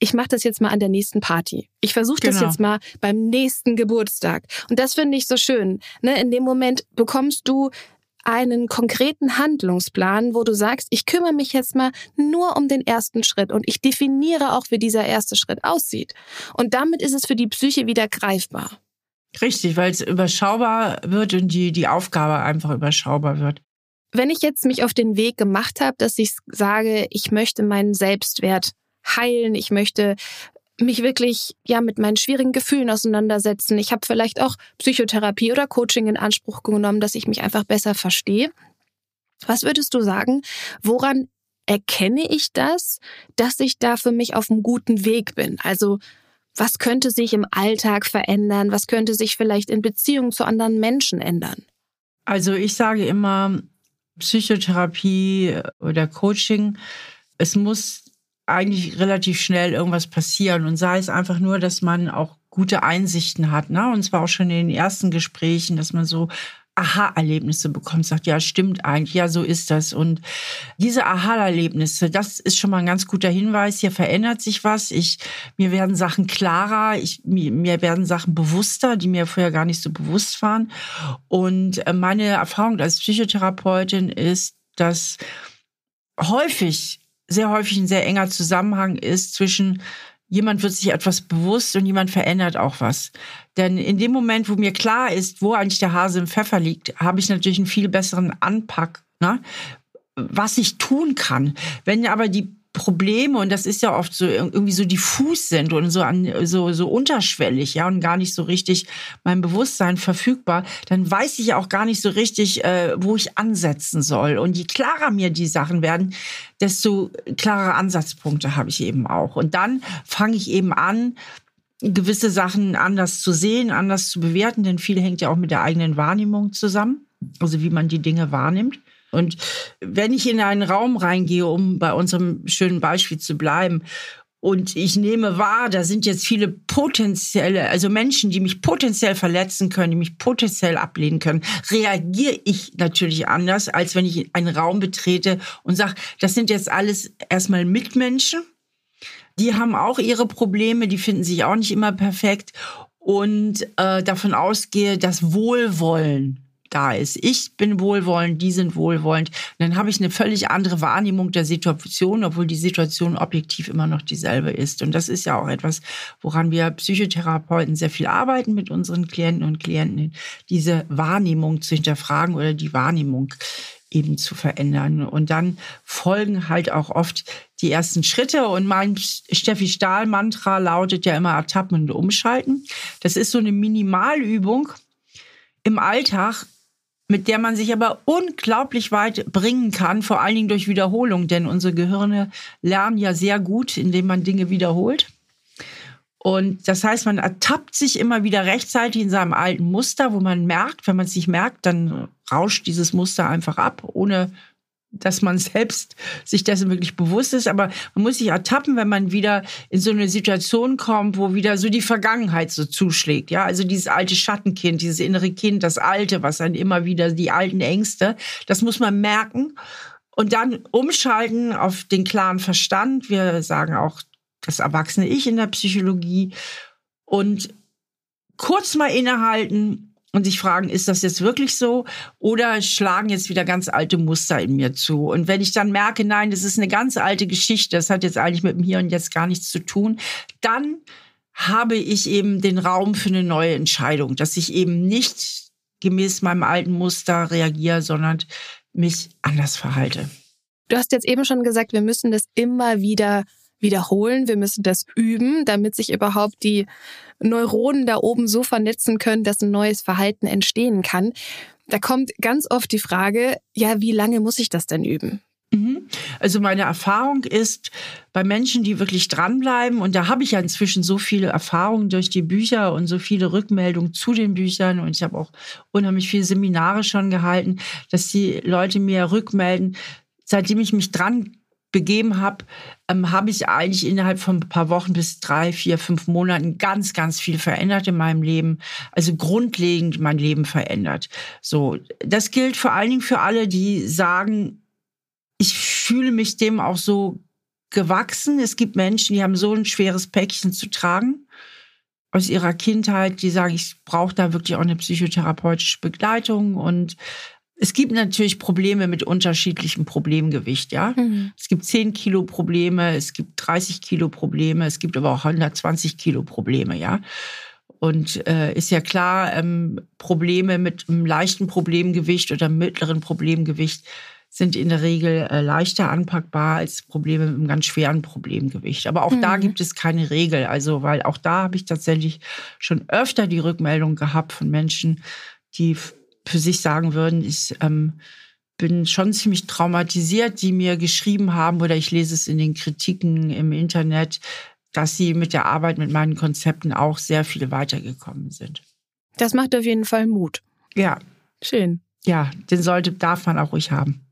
A: Ich mache das jetzt mal an der nächsten Party. Ich versuche das genau. jetzt mal beim nächsten Geburtstag. Und das finde ich so schön. Ne? In dem Moment bekommst du einen konkreten Handlungsplan, wo du sagst, ich kümmere mich jetzt mal nur um den ersten Schritt und ich definiere auch, wie dieser erste Schritt aussieht. Und damit ist es für die Psyche wieder greifbar.
B: Richtig, weil es überschaubar wird und die, die Aufgabe einfach überschaubar wird.
A: Wenn ich jetzt mich auf den Weg gemacht habe, dass ich sage, ich möchte meinen Selbstwert heilen, ich möchte mich wirklich ja mit meinen schwierigen Gefühlen auseinandersetzen. Ich habe vielleicht auch Psychotherapie oder Coaching in Anspruch genommen, dass ich mich einfach besser verstehe. Was würdest du sagen, woran erkenne ich das, dass ich da für mich auf einem guten Weg bin? Also was könnte sich im Alltag verändern? Was könnte sich vielleicht in Beziehungen zu anderen Menschen ändern?
B: Also ich sage immer, Psychotherapie oder Coaching, es muss eigentlich relativ schnell irgendwas passieren und sei es einfach nur, dass man auch gute Einsichten hat, ne? Und zwar auch schon in den ersten Gesprächen, dass man so Aha-Erlebnisse bekommt, sagt, ja, stimmt eigentlich, ja, so ist das. Und diese Aha-Erlebnisse, das ist schon mal ein ganz guter Hinweis. Hier verändert sich was. Ich, mir werden Sachen klarer, ich, mir, mir werden Sachen bewusster, die mir vorher gar nicht so bewusst waren. Und äh, meine Erfahrung als Psychotherapeutin ist, dass häufig, sehr häufig ein sehr enger Zusammenhang ist zwischen jemand wird sich etwas bewusst und jemand verändert auch was. Denn in dem Moment, wo mir klar ist, wo eigentlich der Hase im Pfeffer liegt, habe ich natürlich einen viel besseren Anpack, ne? was ich tun kann. Wenn aber die Probleme und das ist ja oft so irgendwie so diffus sind und so an so so unterschwellig ja und gar nicht so richtig mein Bewusstsein verfügbar, dann weiß ich auch gar nicht so richtig, äh, wo ich ansetzen soll. Und je klarer mir die Sachen werden, desto klarere Ansatzpunkte habe ich eben auch. Und dann fange ich eben an, gewisse Sachen anders zu sehen, anders zu bewerten, denn viel hängt ja auch mit der eigenen Wahrnehmung zusammen, also wie man die Dinge wahrnimmt. Und wenn ich in einen Raum reingehe, um bei unserem schönen Beispiel zu bleiben, und ich nehme wahr, da sind jetzt viele potenzielle, also Menschen, die mich potenziell verletzen können, die mich potenziell ablehnen können, reagiere ich natürlich anders, als wenn ich einen Raum betrete und sage, das sind jetzt alles erstmal Mitmenschen. Die haben auch ihre Probleme, die finden sich auch nicht immer perfekt. Und äh, davon ausgehe, dass Wohlwollen da ist. Ich bin wohlwollend, die sind wohlwollend. Und dann habe ich eine völlig andere Wahrnehmung der Situation, obwohl die Situation objektiv immer noch dieselbe ist. Und das ist ja auch etwas, woran wir Psychotherapeuten sehr viel arbeiten mit unseren Klienten und Klienten, diese Wahrnehmung zu hinterfragen oder die Wahrnehmung eben zu verändern. Und dann folgen halt auch oft die ersten Schritte. Und mein Steffi Stahl-Mantra lautet ja immer ertappen und umschalten. Das ist so eine Minimalübung im Alltag, mit der man sich aber unglaublich weit bringen kann, vor allen Dingen durch Wiederholung, denn unsere Gehirne lernen ja sehr gut, indem man Dinge wiederholt. Und das heißt, man ertappt sich immer wieder rechtzeitig in seinem alten Muster, wo man merkt, wenn man es nicht merkt, dann rauscht dieses Muster einfach ab, ohne dass man selbst sich dessen wirklich bewusst ist. Aber man muss sich ertappen, wenn man wieder in so eine Situation kommt, wo wieder so die Vergangenheit so zuschlägt. Ja, also dieses alte Schattenkind, dieses innere Kind, das Alte, was dann immer wieder die alten Ängste, das muss man merken. Und dann umschalten auf den klaren Verstand. Wir sagen auch das erwachsene Ich in der Psychologie und kurz mal innehalten und sich fragen, ist das jetzt wirklich so oder schlagen jetzt wieder ganz alte Muster in mir zu? Und wenn ich dann merke, nein, das ist eine ganz alte Geschichte, das hat jetzt eigentlich mit dem Hier und Jetzt gar nichts zu tun, dann habe ich eben den Raum für eine neue Entscheidung, dass ich eben nicht gemäß meinem alten Muster reagiere, sondern mich anders verhalte.
A: Du hast jetzt eben schon gesagt, wir müssen das immer wieder wiederholen, wir müssen das üben, damit sich überhaupt die Neuronen da oben so vernetzen können, dass ein neues Verhalten entstehen kann. Da kommt ganz oft die Frage, ja, wie lange muss ich das denn üben?
B: Mhm. Also meine Erfahrung ist, bei Menschen, die wirklich dranbleiben, und da habe ich ja inzwischen so viele Erfahrungen durch die Bücher und so viele Rückmeldungen zu den Büchern und ich habe auch unheimlich viele Seminare schon gehalten, dass die Leute mir rückmelden, seitdem ich mich dran begeben habe, ähm, habe ich eigentlich innerhalb von ein paar Wochen bis drei, vier, fünf Monaten ganz, ganz viel verändert in meinem Leben. Also grundlegend mein Leben verändert. So, das gilt vor allen Dingen für alle, die sagen, ich fühle mich dem auch so gewachsen. Es gibt Menschen, die haben so ein schweres Päckchen zu tragen aus ihrer Kindheit, die sagen, ich brauche da wirklich auch eine psychotherapeutische Begleitung und es gibt natürlich Probleme mit unterschiedlichem Problemgewicht, ja. Mhm. Es gibt 10 Kilo Probleme, es gibt 30 Kilo Probleme, es gibt aber auch 120 Kilo Probleme, ja. Und äh, ist ja klar, ähm, Probleme mit einem leichten Problemgewicht oder mittleren Problemgewicht sind in der Regel äh, leichter anpackbar als Probleme mit einem ganz schweren Problemgewicht. Aber auch mhm. da gibt es keine Regel. Also, weil auch da habe ich tatsächlich schon öfter die Rückmeldung gehabt von Menschen, die für sich sagen würden, ich ähm, bin schon ziemlich traumatisiert, die mir geschrieben haben oder ich lese es in den Kritiken im Internet, dass sie mit der Arbeit mit meinen Konzepten auch sehr viel weitergekommen sind.
A: Das macht auf jeden Fall Mut.
B: Ja.
A: Schön.
B: Ja, den sollte, darf man auch ruhig haben.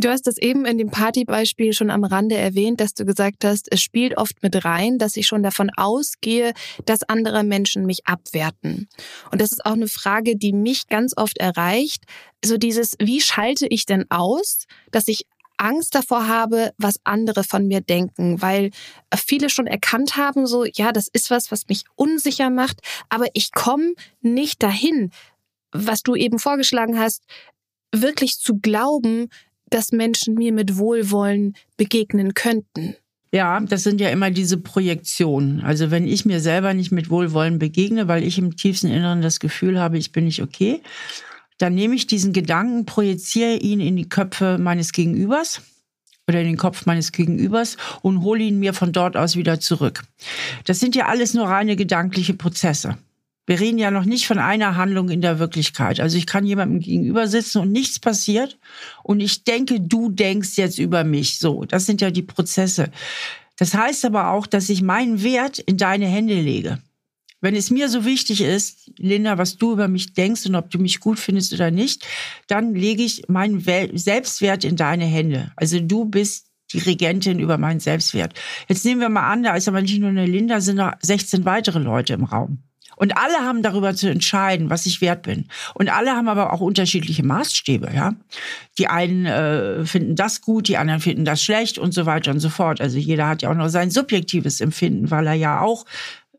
A: Du hast es eben in dem Partybeispiel schon am Rande erwähnt, dass du gesagt hast, es spielt oft mit rein, dass ich schon davon ausgehe, dass andere Menschen mich abwerten. Und das ist auch eine Frage, die mich ganz oft erreicht. So dieses, wie schalte ich denn aus, dass ich Angst davor habe, was andere von mir denken, weil viele schon erkannt haben, so, ja, das ist was, was mich unsicher macht, aber ich komme nicht dahin, was du eben vorgeschlagen hast, wirklich zu glauben, dass Menschen mir mit Wohlwollen begegnen könnten?
B: Ja, das sind ja immer diese Projektionen. Also wenn ich mir selber nicht mit Wohlwollen begegne, weil ich im tiefsten Inneren das Gefühl habe, ich bin nicht okay, dann nehme ich diesen Gedanken, projiziere ihn in die Köpfe meines Gegenübers oder in den Kopf meines Gegenübers und hole ihn mir von dort aus wieder zurück. Das sind ja alles nur reine gedankliche Prozesse. Wir reden ja noch nicht von einer Handlung in der Wirklichkeit. Also ich kann jemandem gegenüber sitzen und nichts passiert und ich denke, du denkst jetzt über mich. So, das sind ja die Prozesse. Das heißt aber auch, dass ich meinen Wert in deine Hände lege. Wenn es mir so wichtig ist, Linda, was du über mich denkst und ob du mich gut findest oder nicht, dann lege ich meinen Selbstwert in deine Hände. Also du bist die Regentin über meinen Selbstwert. Jetzt nehmen wir mal an, da ist aber nicht nur eine Linda, sind noch 16 weitere Leute im Raum. Und alle haben darüber zu entscheiden, was ich wert bin. Und alle haben aber auch unterschiedliche Maßstäbe, ja. Die einen äh, finden das gut, die anderen finden das schlecht und so weiter und so fort. Also jeder hat ja auch nur sein subjektives Empfinden, weil er ja auch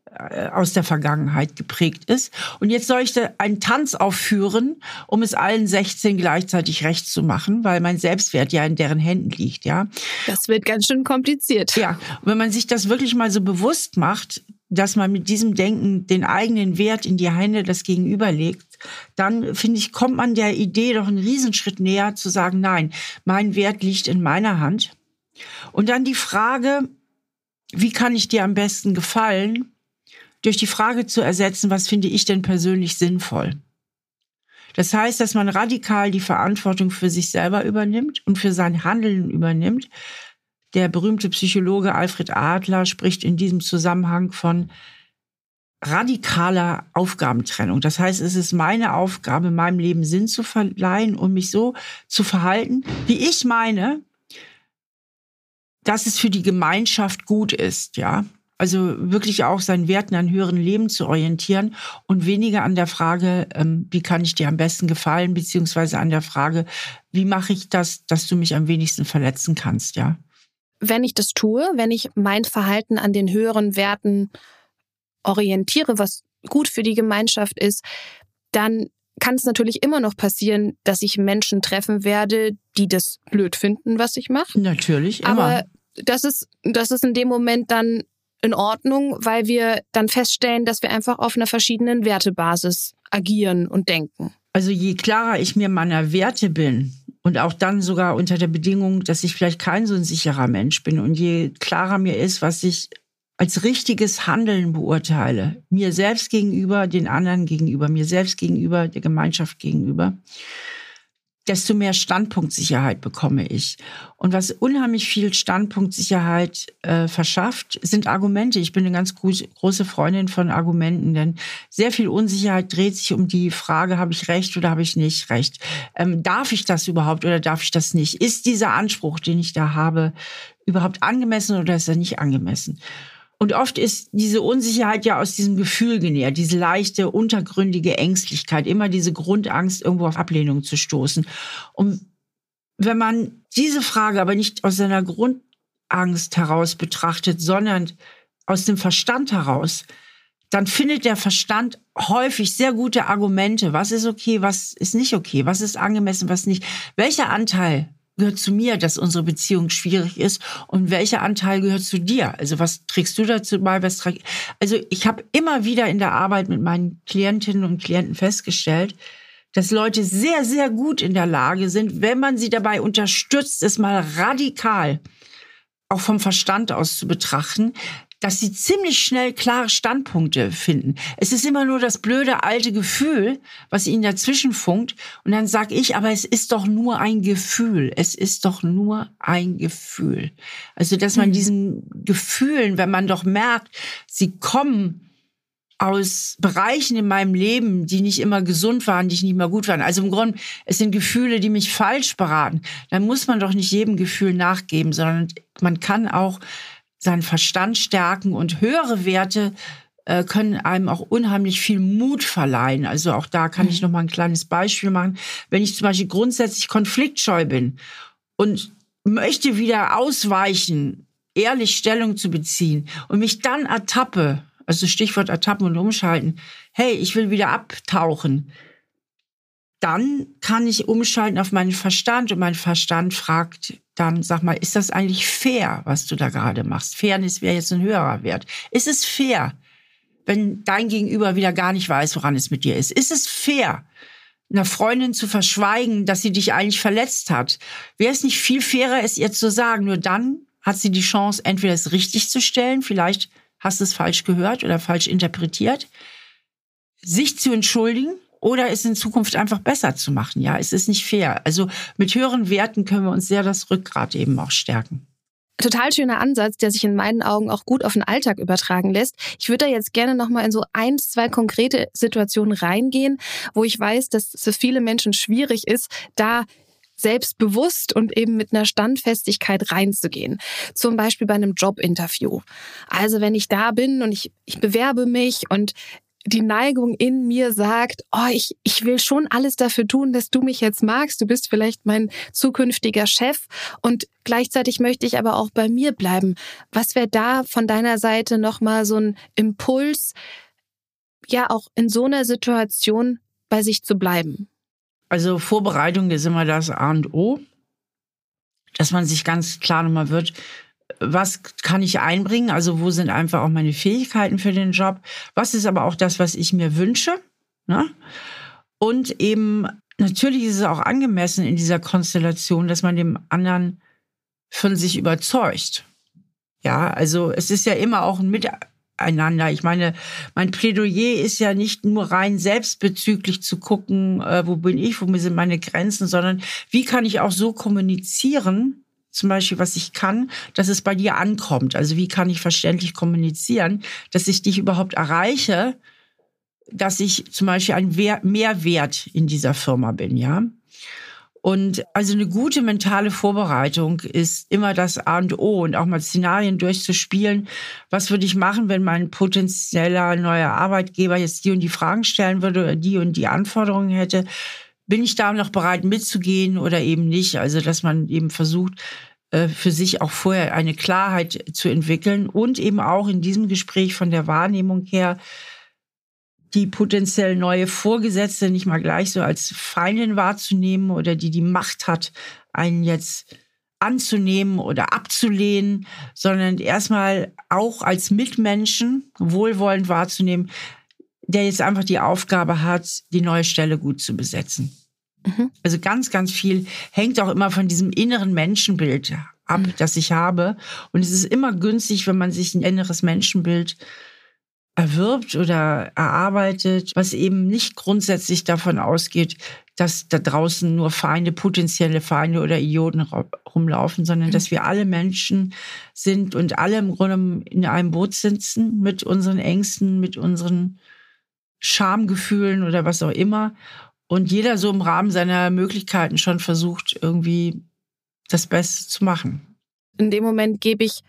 B: äh, aus der Vergangenheit geprägt ist. Und jetzt soll ich da einen Tanz aufführen, um es allen 16 gleichzeitig recht zu machen, weil mein Selbstwert ja in deren Händen liegt, ja.
A: Das wird ganz schön kompliziert.
B: Ja, und wenn man sich das wirklich mal so bewusst macht, dass man mit diesem Denken den eigenen Wert in die Hände des Gegenüber legt, dann finde ich, kommt man der Idee doch einen Riesenschritt näher zu sagen, nein, mein Wert liegt in meiner Hand. Und dann die Frage, wie kann ich dir am besten gefallen, durch die Frage zu ersetzen, was finde ich denn persönlich sinnvoll? Das heißt, dass man radikal die Verantwortung für sich selber übernimmt und für sein Handeln übernimmt. Der berühmte Psychologe Alfred Adler spricht in diesem Zusammenhang von radikaler Aufgabentrennung. Das heißt, es ist meine Aufgabe, meinem Leben Sinn zu verleihen und mich so zu verhalten, wie ich meine, dass es für die Gemeinschaft gut ist, ja. Also wirklich auch seinen Werten an höheren Leben zu orientieren und weniger an der Frage, ähm, wie kann ich dir am besten gefallen, beziehungsweise an der Frage, wie mache ich das, dass du mich am wenigsten verletzen kannst, ja.
A: Wenn ich das tue, wenn ich mein Verhalten an den höheren Werten orientiere, was gut für die Gemeinschaft ist, dann kann es natürlich immer noch passieren, dass ich Menschen treffen werde, die das blöd finden, was ich mache.
B: Natürlich, immer.
A: Aber das ist, das ist in dem Moment dann in Ordnung, weil wir dann feststellen, dass wir einfach auf einer verschiedenen Wertebasis agieren und denken.
B: Also je klarer ich mir meiner Werte bin und auch dann sogar unter der Bedingung, dass ich vielleicht kein so ein sicherer Mensch bin. Und je klarer mir ist, was ich als richtiges Handeln beurteile, mir selbst gegenüber, den anderen gegenüber, mir selbst gegenüber, der Gemeinschaft gegenüber, desto mehr Standpunktsicherheit bekomme ich. Und was unheimlich viel Standpunktsicherheit äh, verschafft, sind Argumente. Ich bin eine ganz große Freundin von Argumenten, denn sehr viel Unsicherheit dreht sich um die Frage, habe ich recht oder habe ich nicht recht? Ähm, darf ich das überhaupt oder darf ich das nicht? Ist dieser Anspruch, den ich da habe, überhaupt angemessen oder ist er nicht angemessen? Und oft ist diese Unsicherheit ja aus diesem Gefühl genährt, diese leichte, untergründige Ängstlichkeit, immer diese Grundangst, irgendwo auf Ablehnung zu stoßen. Und wenn man diese Frage aber nicht aus seiner Grundangst heraus betrachtet, sondern aus dem Verstand heraus, dann findet der Verstand häufig sehr gute Argumente. Was ist okay, was ist nicht okay, was ist angemessen, was nicht. Welcher Anteil gehört zu mir, dass unsere Beziehung schwierig ist und welcher Anteil gehört zu dir? Also was trägst du dazu bei? Was trag also ich habe immer wieder in der Arbeit mit meinen Klientinnen und Klienten festgestellt, dass Leute sehr, sehr gut in der Lage sind, wenn man sie dabei unterstützt, es mal radikal auch vom Verstand aus zu betrachten, dass sie ziemlich schnell klare Standpunkte finden. Es ist immer nur das blöde alte Gefühl, was ihnen dazwischen funkt. Und dann sage ich, aber es ist doch nur ein Gefühl. Es ist doch nur ein Gefühl. Also, dass man mhm. diesen Gefühlen, wenn man doch merkt, sie kommen aus Bereichen in meinem Leben, die nicht immer gesund waren, die nicht immer gut waren. Also im Grunde, es sind Gefühle, die mich falsch beraten. Dann muss man doch nicht jedem Gefühl nachgeben, sondern man kann auch seinen Verstand stärken und höhere Werte äh, können einem auch unheimlich viel Mut verleihen. Also auch da kann ich mhm. noch mal ein kleines Beispiel machen. Wenn ich zum Beispiel grundsätzlich konfliktscheu bin und möchte wieder ausweichen, ehrlich Stellung zu beziehen und mich dann ertappe, also Stichwort ertappen und umschalten, hey, ich will wieder abtauchen, dann kann ich umschalten auf meinen Verstand und mein Verstand fragt dann, sag mal, ist das eigentlich fair, was du da gerade machst? Fairness wäre jetzt ein höherer Wert. Ist es fair, wenn dein Gegenüber wieder gar nicht weiß, woran es mit dir ist? Ist es fair, einer Freundin zu verschweigen, dass sie dich eigentlich verletzt hat? Wäre es nicht viel fairer, es ihr zu sagen? Nur dann hat sie die Chance, entweder es richtig zu stellen, vielleicht hast du es falsch gehört oder falsch interpretiert, sich zu entschuldigen oder es in Zukunft einfach besser zu machen. Ja, es ist nicht fair. Also mit höheren Werten können wir uns sehr das Rückgrat eben auch stärken.
A: Total schöner Ansatz, der sich in meinen Augen auch gut auf den Alltag übertragen lässt. Ich würde da jetzt gerne nochmal in so ein, zwei konkrete Situationen reingehen, wo ich weiß, dass es für viele Menschen schwierig ist, da selbstbewusst und eben mit einer Standfestigkeit reinzugehen. Zum Beispiel bei einem Jobinterview. Also wenn ich da bin und ich, ich bewerbe mich und die Neigung in mir sagt, oh, ich, ich will schon alles dafür tun, dass du mich jetzt magst. Du bist vielleicht mein zukünftiger Chef und gleichzeitig möchte ich aber auch bei mir bleiben. Was wäre da von deiner Seite nochmal so ein Impuls, ja, auch in so einer Situation bei sich zu bleiben?
B: Also Vorbereitung ist immer das A und O, dass man sich ganz klar nochmal wird, was kann ich einbringen? Also wo sind einfach auch meine Fähigkeiten für den Job? Was ist aber auch das, was ich mir wünsche? Ne? Und eben, natürlich ist es auch angemessen in dieser Konstellation, dass man dem anderen von sich überzeugt. Ja, also es ist ja immer auch ein Miteinander. Ich meine, mein Plädoyer ist ja nicht nur rein selbstbezüglich zu gucken, äh, wo bin ich, wo sind meine Grenzen, sondern wie kann ich auch so kommunizieren, zum Beispiel, was ich kann, dass es bei dir ankommt. Also wie kann ich verständlich kommunizieren, dass ich dich überhaupt erreiche, dass ich zum Beispiel ein Mehrwert in dieser Firma bin, ja. Und also eine gute mentale Vorbereitung ist immer das A und O und auch mal Szenarien durchzuspielen. Was würde ich machen, wenn mein potenzieller neuer Arbeitgeber jetzt die und die Fragen stellen würde die und die Anforderungen hätte? Bin ich da noch bereit mitzugehen oder eben nicht? Also, dass man eben versucht, äh, für sich auch vorher eine Klarheit zu entwickeln und eben auch in diesem Gespräch von der Wahrnehmung her die potenziell neue Vorgesetzte nicht mal gleich so als Feindin wahrzunehmen oder die die Macht hat, einen jetzt anzunehmen oder abzulehnen, sondern erstmal auch als Mitmenschen wohlwollend wahrzunehmen, der jetzt einfach die Aufgabe hat, die neue Stelle gut zu besetzen. Mhm. Also ganz, ganz viel hängt auch immer von diesem inneren Menschenbild ab, mhm. das ich habe. Und es ist immer günstig, wenn man sich ein inneres Menschenbild erwirbt oder erarbeitet, was eben nicht grundsätzlich davon ausgeht, dass da draußen nur Feinde, potenzielle Feinde oder Idioten rumlaufen, sondern mhm. dass wir alle Menschen sind und alle im Grunde in einem Boot sitzen mit unseren Ängsten, mit unseren Schamgefühlen oder was auch immer. Und jeder so im Rahmen seiner Möglichkeiten schon versucht, irgendwie das Beste zu machen.
A: In dem Moment gebe ich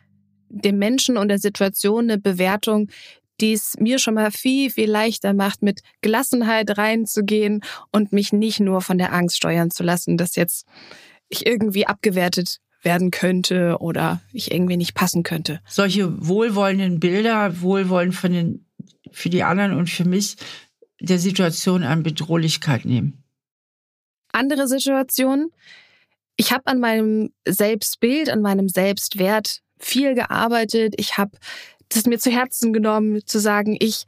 A: dem Menschen und der Situation eine Bewertung, die es mir schon mal viel, viel leichter macht, mit Gelassenheit reinzugehen und mich nicht nur von der Angst steuern zu lassen, dass jetzt ich irgendwie abgewertet werden könnte oder ich irgendwie nicht passen könnte.
B: Solche wohlwollenden Bilder, wohlwollend von den, für die anderen und für mich, der Situation an Bedrohlichkeit nehmen.
A: Andere Situationen. Ich habe an meinem Selbstbild, an meinem Selbstwert viel gearbeitet. Ich habe das mir zu Herzen genommen, zu sagen, ich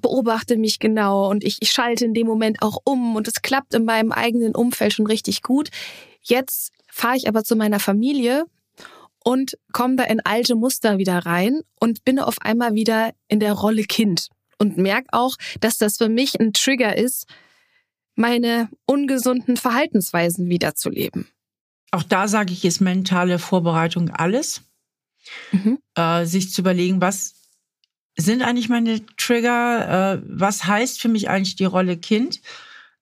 A: beobachte mich genau und ich, ich schalte in dem Moment auch um und es klappt in meinem eigenen Umfeld schon richtig gut. Jetzt fahre ich aber zu meiner Familie und komme da in alte Muster wieder rein und bin auf einmal wieder in der Rolle Kind und merke auch, dass das für mich ein Trigger ist, meine ungesunden Verhaltensweisen wiederzuleben.
B: Auch da sage ich, ist mentale Vorbereitung alles mhm. äh, sich zu überlegen, was sind eigentlich meine Trigger, äh, was heißt für mich eigentlich die Rolle Kind,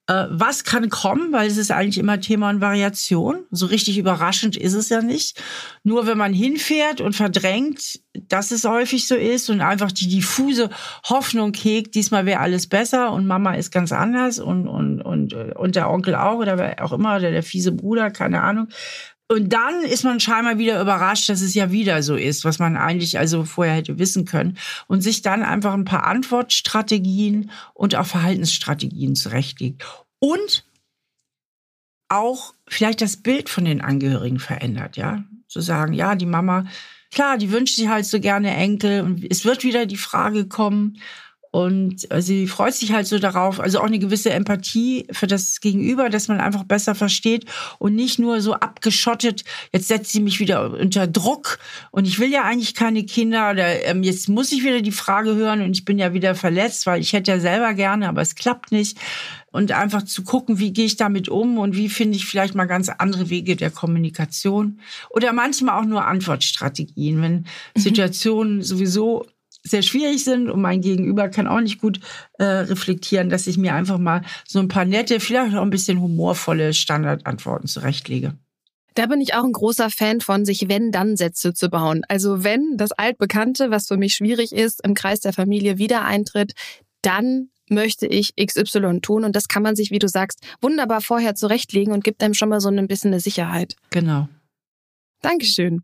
B: was kann kommen, weil es ist eigentlich immer Thema und Variation. So richtig überraschend ist es ja nicht. Nur wenn man hinfährt und verdrängt, dass es häufig so ist und einfach die diffuse Hoffnung hegt, diesmal wäre alles besser und Mama ist ganz anders und, und, und, und der Onkel auch oder wer auch immer, oder der fiese Bruder, keine Ahnung. Und dann ist man scheinbar wieder überrascht, dass es ja wieder so ist, was man eigentlich also vorher hätte wissen können. Und sich dann einfach ein paar Antwortstrategien und auch Verhaltensstrategien zurechtlegt. Und auch vielleicht das Bild von den Angehörigen verändert, ja. Zu sagen, ja, die Mama, klar, die wünscht sich halt so gerne Enkel und es wird wieder die Frage kommen, und äh, sie freut sich halt so darauf, also auch eine gewisse Empathie für das Gegenüber, dass man einfach besser versteht und nicht nur so abgeschottet, jetzt setzt sie mich wieder unter Druck und ich will ja eigentlich keine Kinder oder ähm, jetzt muss ich wieder die Frage hören und ich bin ja wieder verletzt, weil ich hätte ja selber gerne, aber es klappt nicht. Und einfach zu gucken, wie gehe ich damit um und wie finde ich vielleicht mal ganz andere Wege der Kommunikation oder manchmal auch nur Antwortstrategien, wenn mhm. Situationen sowieso sehr schwierig sind und mein Gegenüber kann auch nicht gut äh, reflektieren, dass ich mir einfach mal so ein paar nette, vielleicht auch ein bisschen humorvolle Standardantworten zurechtlege.
A: Da bin ich auch ein großer Fan von, sich Wenn-Dann-Sätze zu bauen. Also wenn das Altbekannte, was für mich schwierig ist, im Kreis der Familie wieder eintritt, dann möchte ich XY tun. Und das kann man sich, wie du sagst, wunderbar vorher zurechtlegen und gibt einem schon mal so ein bisschen eine Sicherheit.
B: Genau.
A: Dankeschön.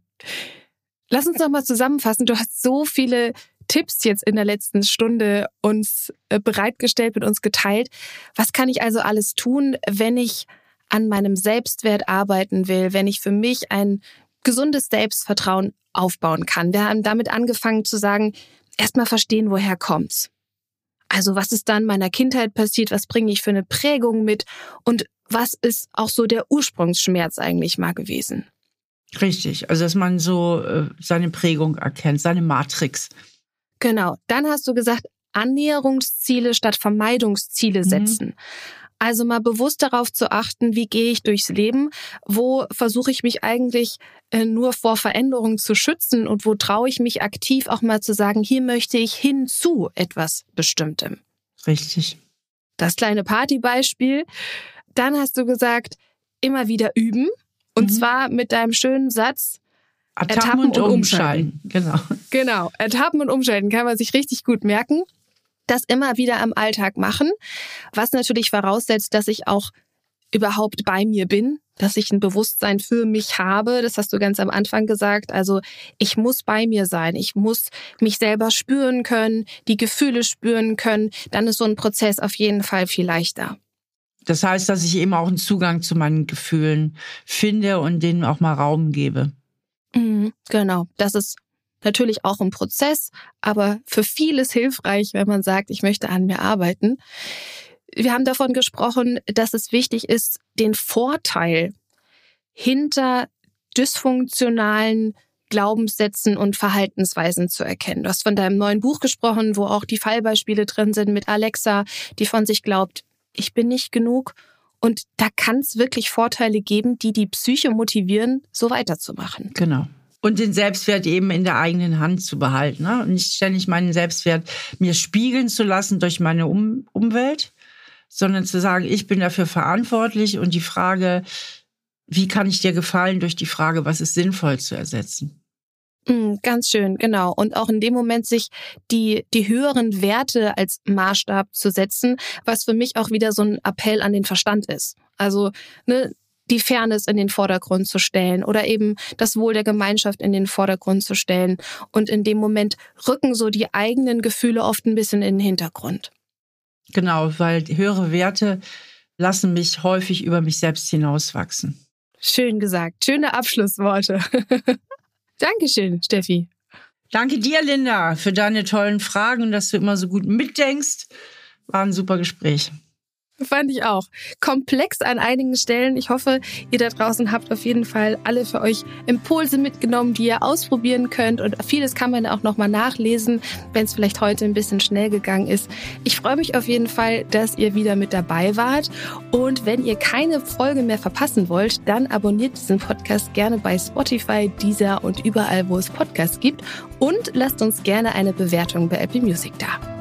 A: Lass uns noch mal zusammenfassen. Du hast so viele Tipps jetzt in der letzten Stunde uns äh, bereitgestellt, mit uns geteilt. Was kann ich also alles tun, wenn ich an meinem Selbstwert arbeiten will, wenn ich für mich ein gesundes Selbstvertrauen aufbauen kann. Wir haben damit angefangen zu sagen, erstmal verstehen, woher kommt's. Also was ist dann meiner Kindheit passiert? Was bringe ich für eine Prägung mit? Und was ist auch so der Ursprungsschmerz eigentlich mal gewesen?
B: Richtig, also dass man so äh, seine Prägung erkennt, seine Matrix.
A: Genau. Dann hast du gesagt, Annäherungsziele statt Vermeidungsziele mhm. setzen. Mhm. Also mal bewusst darauf zu achten, wie gehe ich durchs Leben, wo versuche ich mich eigentlich äh, nur vor Veränderungen zu schützen und wo traue ich mich aktiv auch mal zu sagen, hier möchte ich hin zu etwas Bestimmtem.
B: Richtig.
A: Das kleine Partybeispiel. Dann hast du gesagt, immer wieder üben. Und mhm. zwar mit deinem schönen Satz,
B: Ertappen, ertappen und, und umschalten. umschalten. Genau.
A: Genau. Ertappen und umschalten kann man sich richtig gut merken das immer wieder am Alltag machen, was natürlich voraussetzt, dass ich auch überhaupt bei mir bin, dass ich ein Bewusstsein für mich habe. Das hast du ganz am Anfang gesagt. Also ich muss bei mir sein. Ich muss mich selber spüren können, die Gefühle spüren können. Dann ist so ein Prozess auf jeden Fall viel leichter.
B: Das heißt, dass ich eben auch einen Zugang zu meinen Gefühlen finde und denen auch mal Raum gebe.
A: Mhm, genau. Das ist natürlich auch ein Prozess, aber für vieles hilfreich, wenn man sagt, ich möchte an mir arbeiten. Wir haben davon gesprochen, dass es wichtig ist, den Vorteil hinter dysfunktionalen Glaubenssätzen und Verhaltensweisen zu erkennen. Du hast von deinem neuen Buch gesprochen, wo auch die Fallbeispiele drin sind mit Alexa, die von sich glaubt, ich bin nicht genug. Und da kann es wirklich Vorteile geben, die die Psyche motivieren, so weiterzumachen.
B: Genau und den Selbstwert eben in der eigenen Hand zu behalten. Ne? Und nicht ständig meinen Selbstwert mir spiegeln zu lassen durch meine um Umwelt, sondern zu sagen, ich bin dafür verantwortlich und die Frage, wie kann ich dir gefallen, durch die Frage, was ist sinnvoll zu ersetzen.
A: Mm, ganz schön, genau. Und auch in dem Moment sich die, die höheren Werte als Maßstab zu setzen, was für mich auch wieder so ein Appell an den Verstand ist. Also ne, die Fairness in den Vordergrund zu stellen oder eben das Wohl der Gemeinschaft in den Vordergrund zu stellen. Und in dem Moment rücken so die eigenen Gefühle oft ein bisschen in den Hintergrund.
B: Genau, weil höhere Werte lassen mich häufig über mich selbst hinauswachsen.
A: Schön gesagt. Schöne Abschlussworte. [LAUGHS] Dankeschön, Steffi.
B: Danke dir, Linda, für deine tollen Fragen und dass du immer so gut mitdenkst. War ein super Gespräch.
A: Fand ich auch. Komplex an einigen Stellen. Ich hoffe, ihr da draußen habt auf jeden Fall alle für euch Impulse mitgenommen, die ihr ausprobieren könnt. Und vieles kann man auch nochmal nachlesen, wenn es vielleicht heute ein bisschen schnell gegangen ist. Ich freue mich auf jeden Fall, dass ihr wieder mit dabei wart. Und wenn ihr keine Folge mehr verpassen wollt, dann abonniert diesen Podcast gerne bei Spotify, Deezer und überall, wo es Podcasts gibt. Und lasst uns gerne eine Bewertung bei Apple Music da.